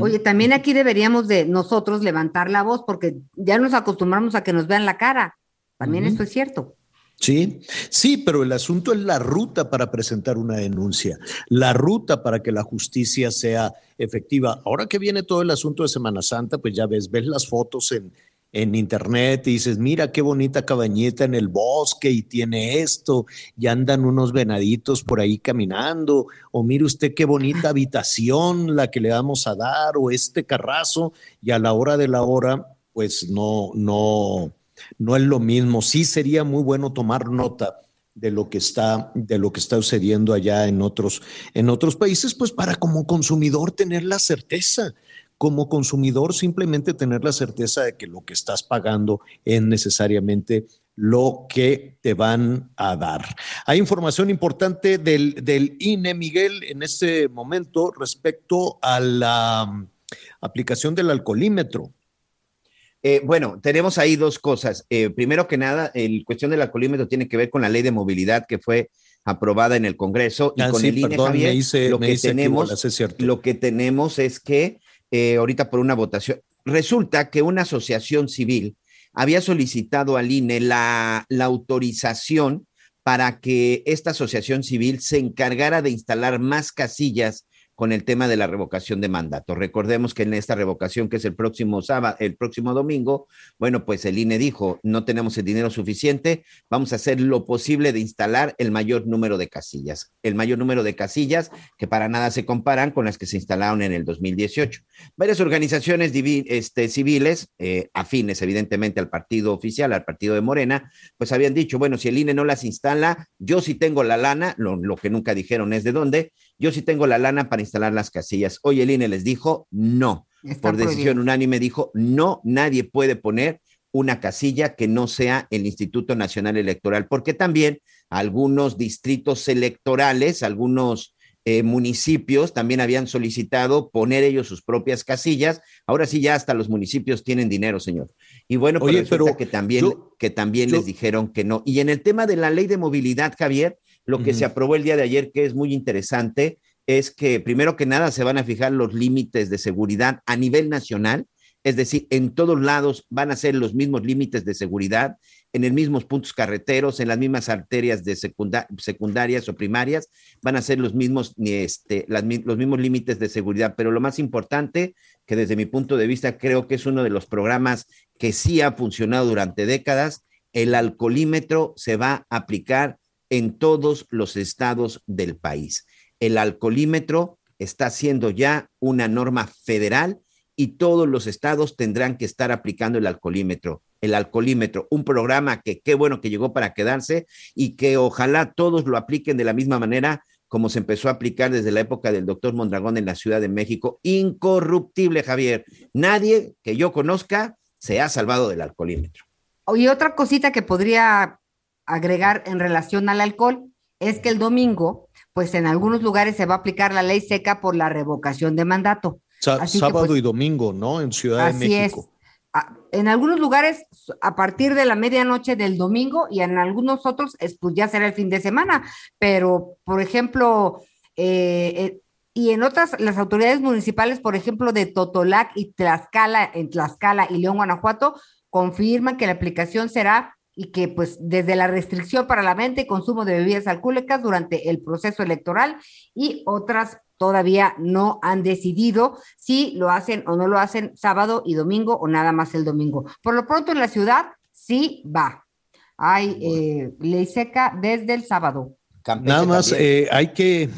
Oye, también aquí deberíamos de nosotros levantar la voz porque ya nos acostumbramos a que nos vean la cara. También eso es cierto. Sí, sí, pero el asunto es la ruta para presentar una denuncia, la ruta para que la justicia sea efectiva. Ahora que viene todo el asunto de Semana Santa, pues ya ves, ves las fotos en, en internet y dices, mira qué bonita cabañita en el bosque y tiene esto, y andan unos venaditos por ahí caminando, o mire usted qué bonita habitación la que le vamos a dar, o este carrazo, y a la hora de la hora, pues no, no, no es lo mismo. Sí sería muy bueno tomar nota de lo que está, de lo que está sucediendo allá en otros, en otros países, pues para como consumidor tener la certeza, como consumidor simplemente tener la certeza de que lo que estás pagando es necesariamente lo que te van a dar. Hay información importante del, del INE, Miguel, en este momento respecto a la mm, aplicación del alcoholímetro. Eh, bueno, tenemos ahí dos cosas. Eh, primero que nada, el cuestión del alcoholímetro tiene que ver con la ley de movilidad que fue aprobada en el Congreso y Ah, con sí, el INE, perdón, Javier, me hice- lo que tenemos, lo que tenemos es que eh, ahorita por una votación, resulta que una asociación civil había solicitado al INE la, la autorización para que esta asociación civil se encargara de instalar más casillas con el tema de la revocación de mandato. Recordemos que en esta revocación, que es el próximo sábado, el próximo domingo, bueno, pues el INE dijo, no tenemos el dinero suficiente, vamos a hacer lo posible de instalar el mayor número de casillas, el mayor número de casillas que para nada se comparan con las que se instalaron en el 2018. Varias organizaciones este, civiles, eh, afines evidentemente al partido oficial, al partido de Morena, pues habían dicho, bueno, si el INE no las instala, yo sí tengo la lana, lo, lo que nunca dijeron es de dónde, yo sí tengo la lana para instalar las casillas. Hoy el INE les dijo, no, Está por decisión prohibido. unánime dijo, no, nadie puede poner una casilla que no sea el Instituto Nacional Electoral, porque también algunos distritos electorales, algunos eh, municipios también habían solicitado poner ellos sus propias casillas. Ahora sí, ya hasta los municipios tienen dinero, señor. Y bueno, pues Oye, resulta pero que también, yo- que también yo- les dijeron que no. Y en el tema de la ley de movilidad, Javier, lo que se aprobó el día de ayer, que es muy interesante, es que primero que nada se van a fijar los límites de seguridad a nivel nacional, es decir, en todos lados van a ser los mismos límites de seguridad, en los mismos puntos carreteros, en las mismas arterias de secunda- secundarias o primarias, van a ser los mismos, este, las los mismos límites de seguridad. Pero lo más importante, que desde mi punto de vista creo que es uno de los programas que sí ha funcionado durante décadas, el alcoholímetro se va a aplicar en todos los estados del país. El alcoholímetro está siendo ya una norma federal y todos los estados tendrán que estar aplicando el alcoholímetro. El alcoholímetro, un programa que qué bueno que llegó para quedarse y que ojalá todos lo apliquen de la misma manera como se empezó a aplicar desde la época del doctor Mondragón en la Ciudad de México. Incorruptible, Javier. Nadie que yo conozca se ha salvado del alcoholímetro. Y otra cosita que podría agregar en relación al alcohol es que el domingo, pues en algunos lugares se va a aplicar la ley seca por la revocación de mandato. Sa- Así que, sábado pues, y domingo, ¿no? En Ciudad de Así México. es. A- En algunos lugares a partir de la medianoche del domingo y en algunos otros es, pues ya será el fin de semana, pero por ejemplo, eh, eh, y en otras, las autoridades municipales, por ejemplo, de Totolac y Tlaxcala, en Tlaxcala y León, Guanajuato, confirman que la aplicación será y que pues desde la restricción para la venta y consumo de bebidas alcohólicas durante el proceso electoral y otras todavía no han decidido si lo hacen o no lo hacen sábado y domingo o nada más el domingo. Por lo pronto en la ciudad sí va. Hay eh, ley seca desde el sábado. Nada más, eh, hay que,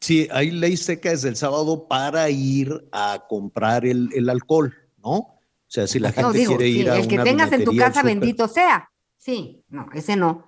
sí, hay ley seca desde el sábado para ir a comprar el, el alcohol, ¿no? O sea, si la gente No digo, quiere sí, ir a el que una tengas en tu casa, bendito sea. Sí, no, ese no.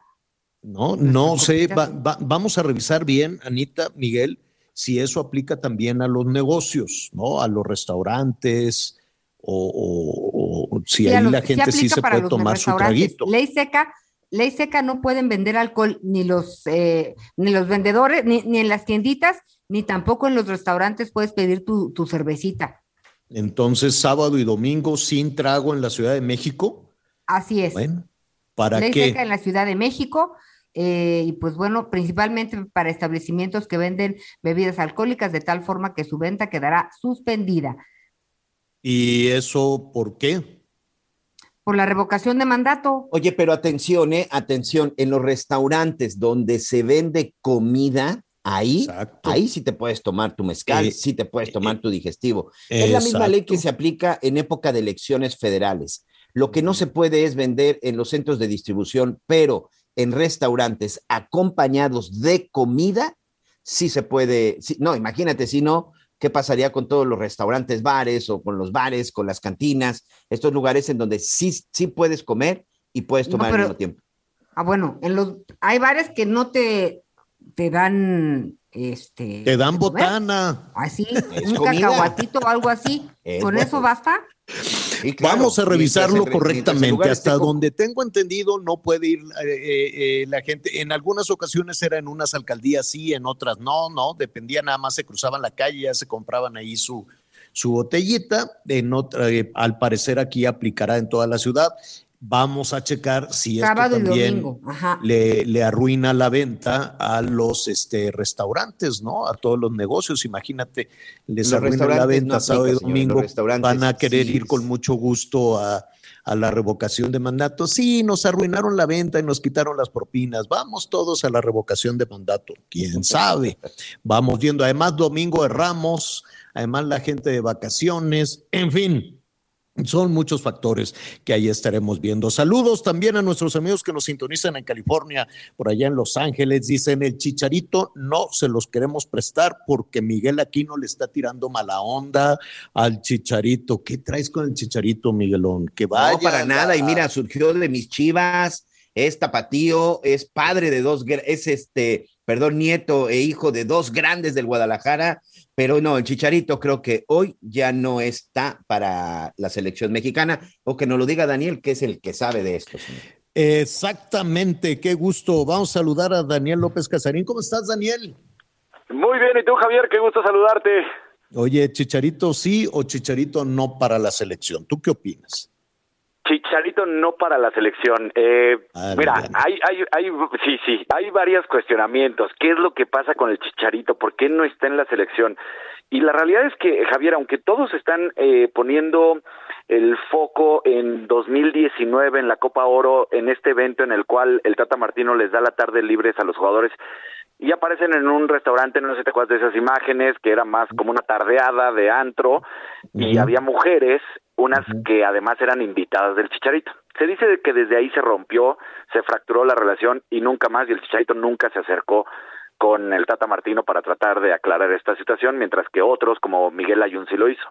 No, no sé, va- va- vamos a revisar bien, Anita, Miguel, si eso aplica también a los negocios, ¿no? A los restaurantes o, o- o si Sí, ahí los- la gente sí se puede tomar su traguito. Ley seca, ley seca no pueden vender alcohol ni los eh, ni los vendedores, ni, ni en las tienditas, ni tampoco en los restaurantes puedes pedir tu, tu cervecita. Entonces, sábado y domingo sin trago en la Ciudad de México. Así es. Bueno, ¿para ley qué? seca en la Ciudad de México. eh, y pues bueno, principalmente para establecimientos que venden bebidas alcohólicas de tal forma que su venta quedará suspendida ¿Y eso por qué? por la revocación de mandato. Oye, pero atención, eh, atención, en los restaurantes donde se vende comida, ahí, ahí sí te puedes tomar tu mezcal, Eh, sí te puedes tomar tu digestivo. Es la misma ley que se aplica en época de elecciones federales. Lo que no se puede es vender en los centros de distribución, pero en restaurantes acompañados de comida, sí se puede. sí- no, imagínate si no, ¿qué pasaría con todos los restaurantes, bares o con los bares, con las cantinas, estos lugares en donde sí, sí puedes comer y puedes No, tomar pero- al mismo tiempo? Ah, bueno, en los hay bares que no te, te dan este Te dan botana. Así, Es un comida. cacahuatito o algo así. Es ¿Con bueno. eso basta? Vamos a revisarlo correctamente. Hasta donde tengo entendido, no puede ir eh, eh, eh, la gente. En algunas ocasiones era en unas alcaldías sí, en otras no, no. Dependía nada más, se cruzaban la calle, ya se compraban ahí su, su botellita. En otra, eh, al parecer aquí aplicará en toda la ciudad. Vamos a checar si esto Sábado y también le, le arruina la venta a los este, restaurantes, ¿no? A todos los negocios. Imagínate, les Los arruina la venta no sábado y domingo. los restaurantes Van a querer sí. ir con mucho gusto a, a la revocación de mandato. Sí, nos arruinaron la venta y nos quitaron las propinas. Vamos todos a la revocación de mandato. ¿Quién sabe? Vamos viendo. Además, domingo de Ramos, además la gente de vacaciones, en fin. Son muchos factores que ahí estaremos viendo. Saludos también a nuestros amigos que nos sintonizan en California, por allá en Los Ángeles. Dicen el chicharito no se los queremos prestar porque Miguel Aquino le está tirando mala onda al chicharito. ¿Qué traes con el chicharito, Miguelón? Que vaya. no, para nada. Y mira, surgió de mis chivas, es tapatío, es padre de dos, es este, perdón, nieto e hijo de dos grandes del Guadalajara. Pero no, el Chicharito creo que hoy ya no está para la selección mexicana. O que nos lo diga Daniel, que es el que sabe de esto. señor. Exactamente, qué gusto. Vamos a saludar a Daniel López Casarín. ¿Cómo estás, Daniel? Muy bien, ¿y tú, Javier? Qué gusto saludarte. Oye, Chicharito sí o Chicharito no para la selección. ¿Tú qué opinas? Chicharito no para la selección. Eh, Ah, mira, bien. hay, hay, hay, sí, sí, hay varios cuestionamientos. ¿Qué es lo que pasa con el Chicharito? ¿Por qué no está en la selección? Y la realidad es que, Javier, aunque todos están eh, poniendo el foco en 2019 en la Copa Oro, en este evento en el cual el Tata Martino les da la tarde libres a los jugadores, y aparecen en un restaurante, no sé si te acuerdas de esas imágenes, que era más como una tardeada de antro, y había mujeres, unas que además eran invitadas del Chicharito. Se dice que desde ahí se rompió, se fracturó la relación y nunca más, y el Chicharito nunca se acercó con el Tata Martino para tratar de aclarar esta situación, mientras que otros, como Miguel Ayun, sí lo hizo.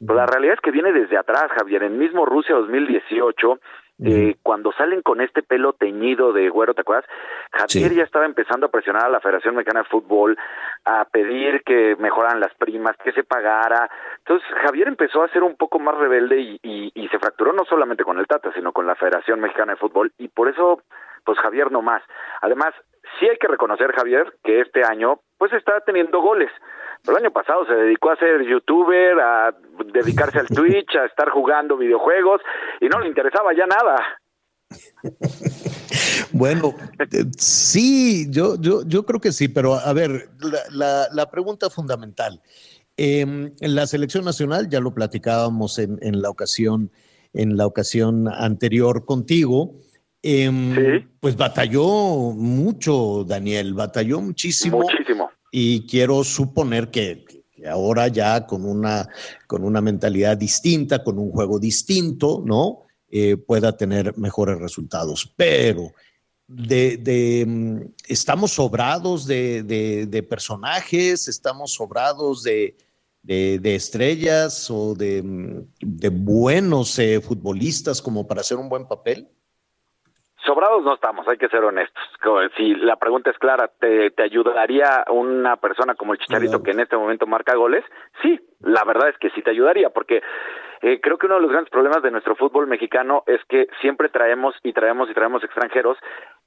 Pero la realidad es que viene desde atrás, Javier. En mismo Rusia 2018, eh, cuando salen con este pelo teñido de güero, ¿te acuerdas? Javier ya estaba empezando a presionar a la Federación Mexicana de Fútbol, a pedir que mejoraran las primas, que se pagara. Entonces, Javier empezó a ser un poco más rebelde y, y, y se fracturó no solamente con el Tata, sino con la Federación Mexicana de Fútbol. Y por eso, pues Javier no más. Además, sí hay que reconocer, Javier, que este año, pues está teniendo goles. Pero el año pasado se dedicó a ser youtuber, a dedicarse al Twitch, a estar jugando videojuegos y no le interesaba ya nada. Bueno, eh, sí, yo, yo, yo creo que sí, pero a ver, la, la- la pregunta fundamental. Eh, en la selección nacional, ya lo platicábamos en, en la ocasión, en la ocasión anterior contigo. Em, Pues batalló mucho, Daniel, batalló muchísimo. Muchísimo. Y quiero suponer que, que ahora ya con una, con una mentalidad distinta, con un juego distinto, ¿no? Eh, pueda tener mejores resultados. Pero de, de, mm, estamos sobrados de, de- de personajes, estamos sobrados de, estrellas o de, mm, de buenos eh, futbolistas como para hacer un buen papel. Sobrados no estamos, hay que ser honestos. Si la pregunta es clara, ¿te, te ayudaría una persona como el Chicharito que en este momento marca goles? Sí, la verdad es que sí te ayudaría, porque eh, creo que uno de los grandes problemas de nuestro fútbol mexicano es que siempre traemos y traemos y traemos extranjeros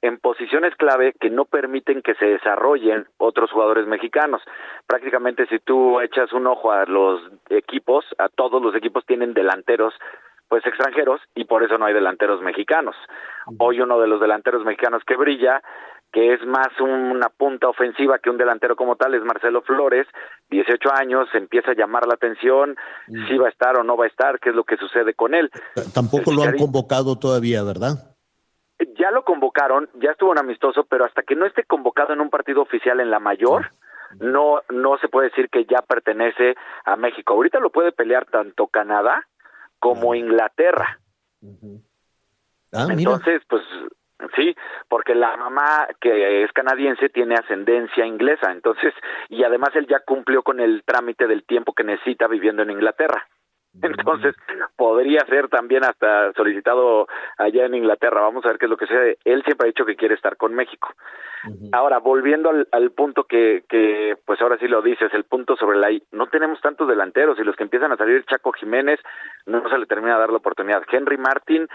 en posiciones clave que no permiten que se desarrollen otros jugadores mexicanos. Prácticamente si tú echas un ojo a los equipos, a todos los equipos tienen delanteros pues extranjeros y por eso no hay delanteros mexicanos. Hoy uno de los delanteros mexicanos que brilla, que es más una punta ofensiva que un delantero como tal, es Marcelo Flores, 18 años, empieza a llamar la atención, si va a estar o no va a estar, qué es lo que sucede con él. Tampoco lo han convocado todavía, ¿verdad? Ya lo convocaron, ya estuvo en amistoso, pero hasta que no esté convocado en un partido oficial en la mayor, no no se puede decir que ya pertenece a México. Ahorita lo puede pelear tanto Canadá como Inglaterra. Ah, mira. Entonces, pues sí, porque la mamá que es canadiense tiene ascendencia inglesa, entonces, y además él ya cumplió con el trámite del tiempo que necesita viviendo en Inglaterra. Entonces, podría ser también hasta solicitado allá en Inglaterra. Vamos a ver qué es lo que sucede. Él siempre ha dicho que quiere estar con México. Ahora, volviendo al, al punto que, que, pues ahora sí lo dices, el punto sobre la I, no tenemos tantos delanteros y los que empiezan a salir, Chaco Jiménez, no se le termina de dar la oportunidad. Henry Martin,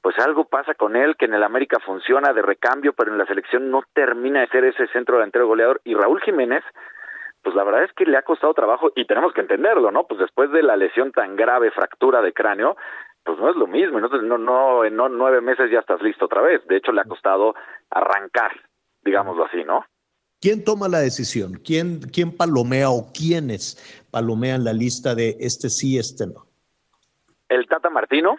pues algo pasa con él, que en el América funciona de recambio, pero en la selección no termina de ser ese centro delantero goleador. Y Raúl Jiménez, pues la verdad es que le ha costado trabajo y tenemos que entenderlo, ¿no? Pues después de la lesión tan grave, fractura de cráneo, pues no es lo mismo, entonces no, no, en no, nueve meses ya estás listo otra vez, de hecho le ha costado arrancar, digámoslo así, ¿no? ¿Quién toma la decisión? ¿Quién, quién palomea o quiénes palomean la lista de este sí, este no? El Tata Martino,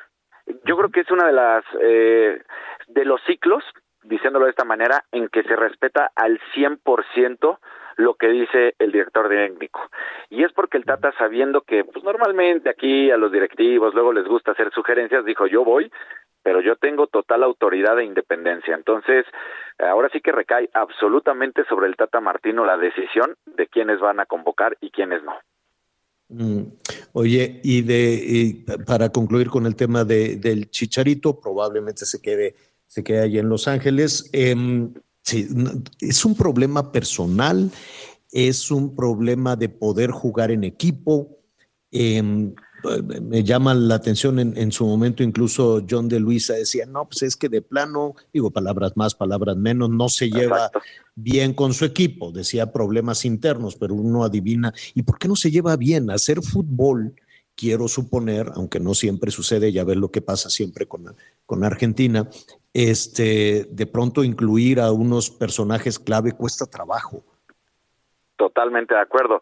yo creo que es una de las eh, de los ciclos, diciéndolo de esta manera, en que se respeta al 100% lo que dice el director técnico. Y es porque el Tata, sabiendo que pues, normalmente aquí a los directivos luego les gusta hacer sugerencias, dijo yo voy, pero yo tengo total autoridad e independencia. Entonces, ahora sí que recae absolutamente sobre el Tata Martino la decisión de quiénes van a convocar y quiénes no. Mm. Oye, y de para concluir con el tema de, del Chicharito, probablemente se quede se quede allí en Los Ángeles. Em, sí, es un problema personal, es un problema de poder jugar en equipo. Em, me llama la atención en, su momento incluso John de Luisa decía, no, pues es que de plano, digo palabras más, palabras menos, no se lleva bien con su equipo, decía problemas internos, pero uno adivina, ¿y por qué no se lleva bien? Hacer fútbol, quiero suponer, aunque no siempre sucede, ya ves lo que pasa siempre con, con Argentina, este, de pronto incluir a unos personajes clave cuesta trabajo. Totalmente de acuerdo.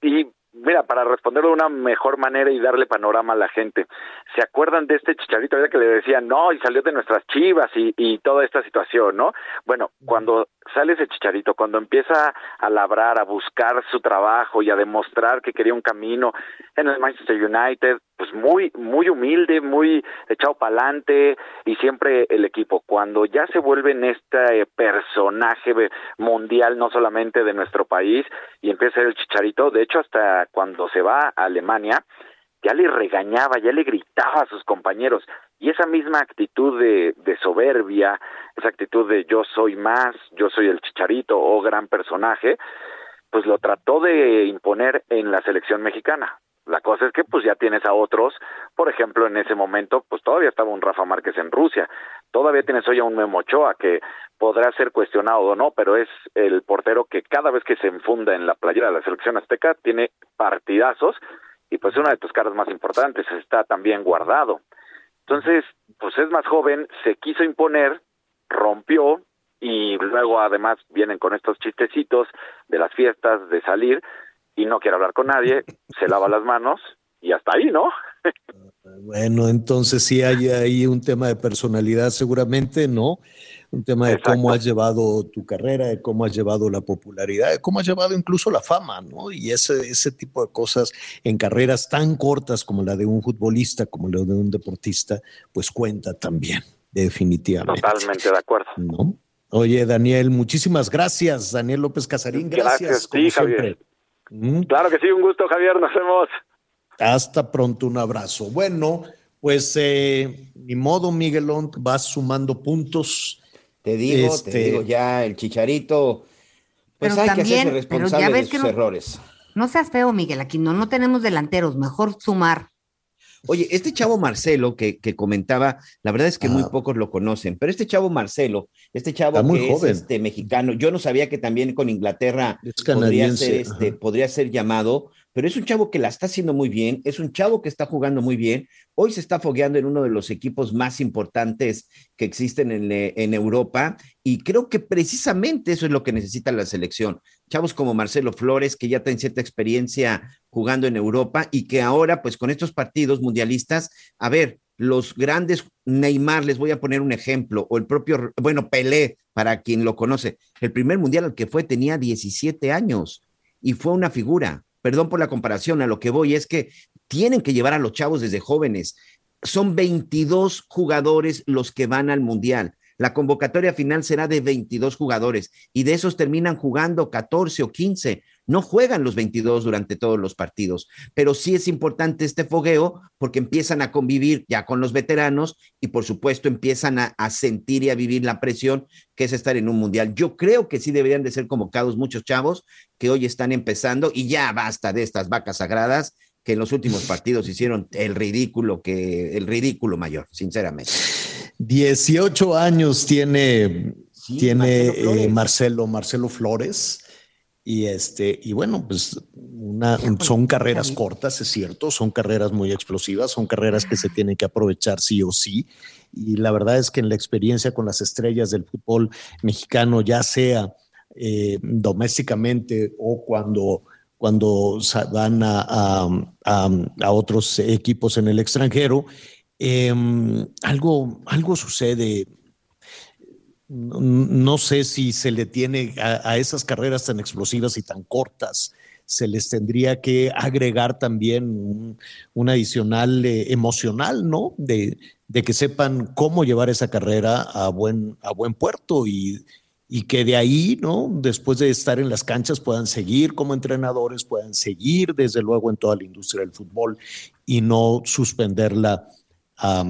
Y Mira, para responderlo de una mejor manera y darle panorama a la gente, ¿se acuerdan de este chicharito que le decían, no, y salió de nuestras chivas y, y toda esta situación, ¿no? Bueno, cuando sale ese chicharito, cuando empieza a labrar, a buscar su trabajo y a demostrar que quería un camino en el Manchester United, pues muy, muy humilde, muy echado para adelante y siempre el equipo. Cuando ya se vuelve en este personaje mundial, no solamente de nuestro país, y empieza a ser el chicharito, de hecho hasta cuando se va a Alemania, ya le regañaba, ya le gritaba a sus compañeros. Y esa misma actitud de, de, soberbia, esa actitud de yo soy más, yo soy el chicharito o gran personaje, pues lo trató de imponer en la selección mexicana. La cosa es que pues ya tienes a otros, por ejemplo, en ese momento, pues todavía estaba un Rafa Márquez en Rusia, todavía tienes hoy a un Memo Ochoa que podrá ser cuestionado o no, pero es el portero que cada vez que se enfunda en la playera de la selección azteca tiene partidazos y pues una de tus caras más importantes está también guardado. Entonces, pues es más joven, se quiso imponer, rompió y luego además vienen con estos chistecitos de las fiestas, de salir y no quiere hablar con nadie, se lava las manos y hasta ahí, ¿no? bueno, entonces sí hay ahí un tema de personalidad seguramente, ¿no? un tema de cómo has llevado tu carrera, de cómo has llevado la popularidad, de cómo has llevado incluso la fama, ¿no? Y ese, ese tipo de cosas en carreras tan cortas como la de un futbolista, como la de un deportista, pues cuenta también, definitivamente. Totalmente de acuerdo. ¿No? Oye, Daniel, muchísimas gracias. Daniel López Casarín, gracias. sí, Javier. Mm. Claro que sí, un gusto, Javier, nos vemos. Hasta pronto, un abrazo. Bueno, pues eh, ni modo, Miguelón, vas sumando puntos te digo, te este, digo ya, el chicharito, pues hay que hacerse responsable de sus errores. No seas feo, Miguel, aquí no, no tenemos delanteros, mejor sumar. Oye, este chavo Marcelo que, que comentaba, la verdad es que muy pocos lo conocen, pero este chavo Marcelo, este chavo que es este, mexicano, yo no sabía que también con Inglaterra podría ser, este, podría ser llamado, pero es un chavo que la está haciendo muy bien, es un chavo que está jugando muy bien. Hoy se está fogueando en uno de los equipos más importantes que existen en, eh, en, Europa y creo que precisamente eso es lo que necesita la selección. Chavos como Marcelo Flores, que ya tienen cierta experiencia jugando en Europa y que ahora, pues con estos partidos mundialistas, a ver, los grandes Neymar, les voy a poner un ejemplo, o el propio, bueno, Pelé, para quien lo conoce, el primer mundial al que fue tenía 17 años y fue una figura perdón por la comparación, a lo que voy es que tienen que llevar a los chavos desde jóvenes. Son 22 jugadores los que van al Mundial. La convocatoria final será de 22 jugadores y de esos terminan jugando 14 o 15. No juegan los 22 durante todos los partidos, pero sí es importante este fogueo porque empiezan a convivir ya con los veteranos y por supuesto empiezan a, a, sentir y a vivir la presión que es estar en un mundial. Yo creo que sí deberían de ser convocados muchos chavos que hoy están empezando y ya basta de estas vacas sagradas que en los últimos partidos hicieron el ridículo que el ridículo mayor, sinceramente. 18 años tiene, tiene Marcelo, Flores. Marcelo, Marcelo Flores. Y este, y bueno, pues una, son carreras cortas, es cierto, son carreras muy explosivas, son carreras que se tienen que aprovechar sí o sí. Y la verdad es que en la experiencia con las estrellas del fútbol mexicano, ya sea eh, domésticamente o cuando, cuando van a, a, otros equipos en el extranjero, em, algo, algo sucede no sé si se le tiene a, esas carreras tan explosivas y tan cortas, se les tendría que agregar también un, adicional eh, emocional, ¿no? De, que sepan cómo llevar esa carrera a buen, a buen puerto y, y que de ahí, ¿no? Después de estar en las canchas puedan seguir como entrenadores, puedan seguir desde luego en toda la industria del fútbol y no suspenderla a,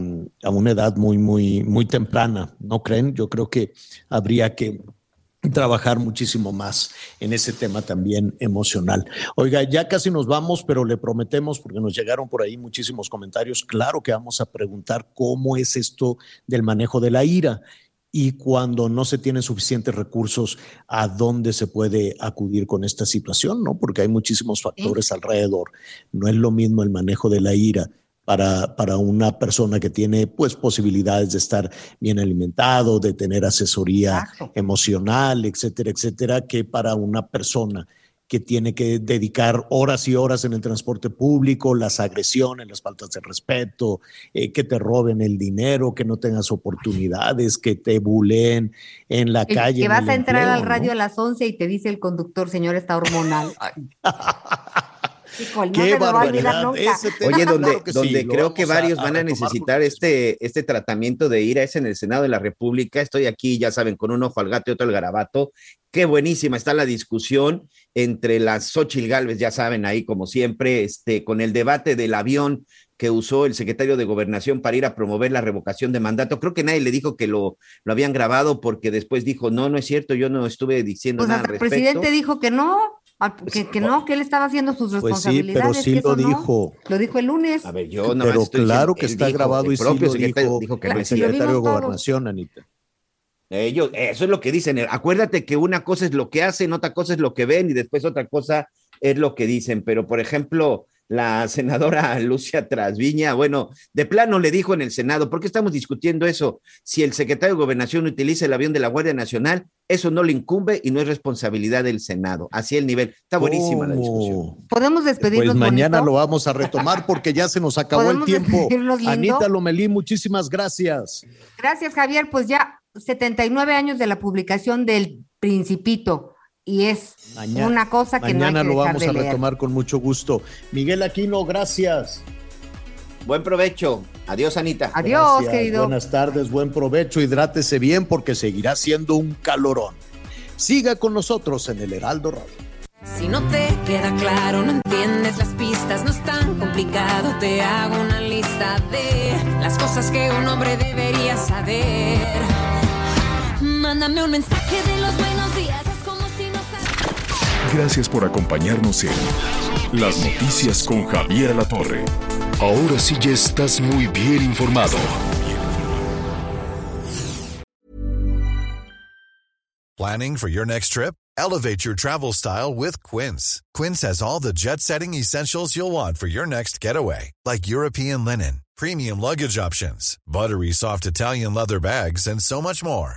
una edad muy, muy, muy temprana, ¿no creen? Yo creo que habría que trabajar muchísimo más en ese tema también emocional. Oiga, ya casi nos vamos, pero le prometemos, porque nos llegaron por ahí muchísimos comentarios, claro que vamos a preguntar cómo es esto del manejo de la ira y cuando no se tienen suficientes recursos, a dónde se puede acudir con esta situación, ¿no? Porque hay muchísimos factores alrededor. No es lo mismo el manejo de la ira para, para, una persona que tiene pues posibilidades de estar bien alimentado, de tener asesoría emocional, etcétera, etcétera, que para una persona que tiene que dedicar horas y horas en el transporte público, las agresiones, las faltas de respeto, eh, que te roben el dinero, que no tengas oportunidades, que te buleen en la calle. Que vas a entrar al radio a las 11 y te dice el conductor, señor, está hormonal. Qué barbaridad. Oye, donde, donde creo que varios van a necesitar este, este tratamiento de ira es en el Senado de la República. Estoy aquí, ya saben, con un ojo al gato y otro al garabato. Qué buenísima está la discusión entre las Xochil Galvez, ya saben, ahí como siempre, este, con el debate del avión que usó el secretario de Gobernación para ir a promover la revocación de mandato. Creo que nadie le dijo que lo, lo habían grabado porque después dijo, no, no es cierto, yo no estuve diciendo pues nada al respecto. El presidente dijo que no. Pues, que, no, que él estaba haciendo sus responsabilidades. Pues sí, pero sí lo dijo. Lo dijo el lunes. A ver, yo no Pero claro que está grabado y sí lo dijo, que el secretario de Gobernación, Anita. Ellos, eso es lo que dicen. Acuérdate que una cosa es lo que hacen, otra cosa es lo que ven y después otra cosa es lo que dicen. Pero, por ejemplo, la senadora Lucia Trasviña, bueno, de plano le dijo en el Senado, ¿por qué estamos discutiendo eso? Si el secretario de Gobernación utiliza el avión de la Guardia Nacional, eso no le incumbe y no es responsabilidad del Senado. Así el nivel. Está buenísima la discusión. Podemos despedirnos. Pues mañana lo vamos a retomar porque ya se nos acabó el tiempo. Anita Lomelí, muchísimas gracias. Gracias, Javier. Pues ya 79 años de la publicación del Principito y es una cosa que mañana no hay lo vamos a retomar con mucho gusto. Miguel Aquino, gracias. Buen provecho. Adiós, Anita. Adiós, querido. Buenas tardes, buen provecho. Hidrátese bien porque seguirá siendo un calorón. Siga con nosotros en el Heraldo Radio. Si no te queda claro, no entiendes las pistas, no es tan complicado. Te hago una lista de las cosas que un hombre debería saber. Mándame un mensaje de los Gracias por acompañarnos en Las Noticias con Javier La Torre. Ahora sí ya estás muy bien informado. Planning for your next trip? Elevate your travel style with Quince. Quince has all the jet-setting essentials you'll want for your next getaway, like European linen, premium luggage options, buttery soft Italian leather bags, and so much more.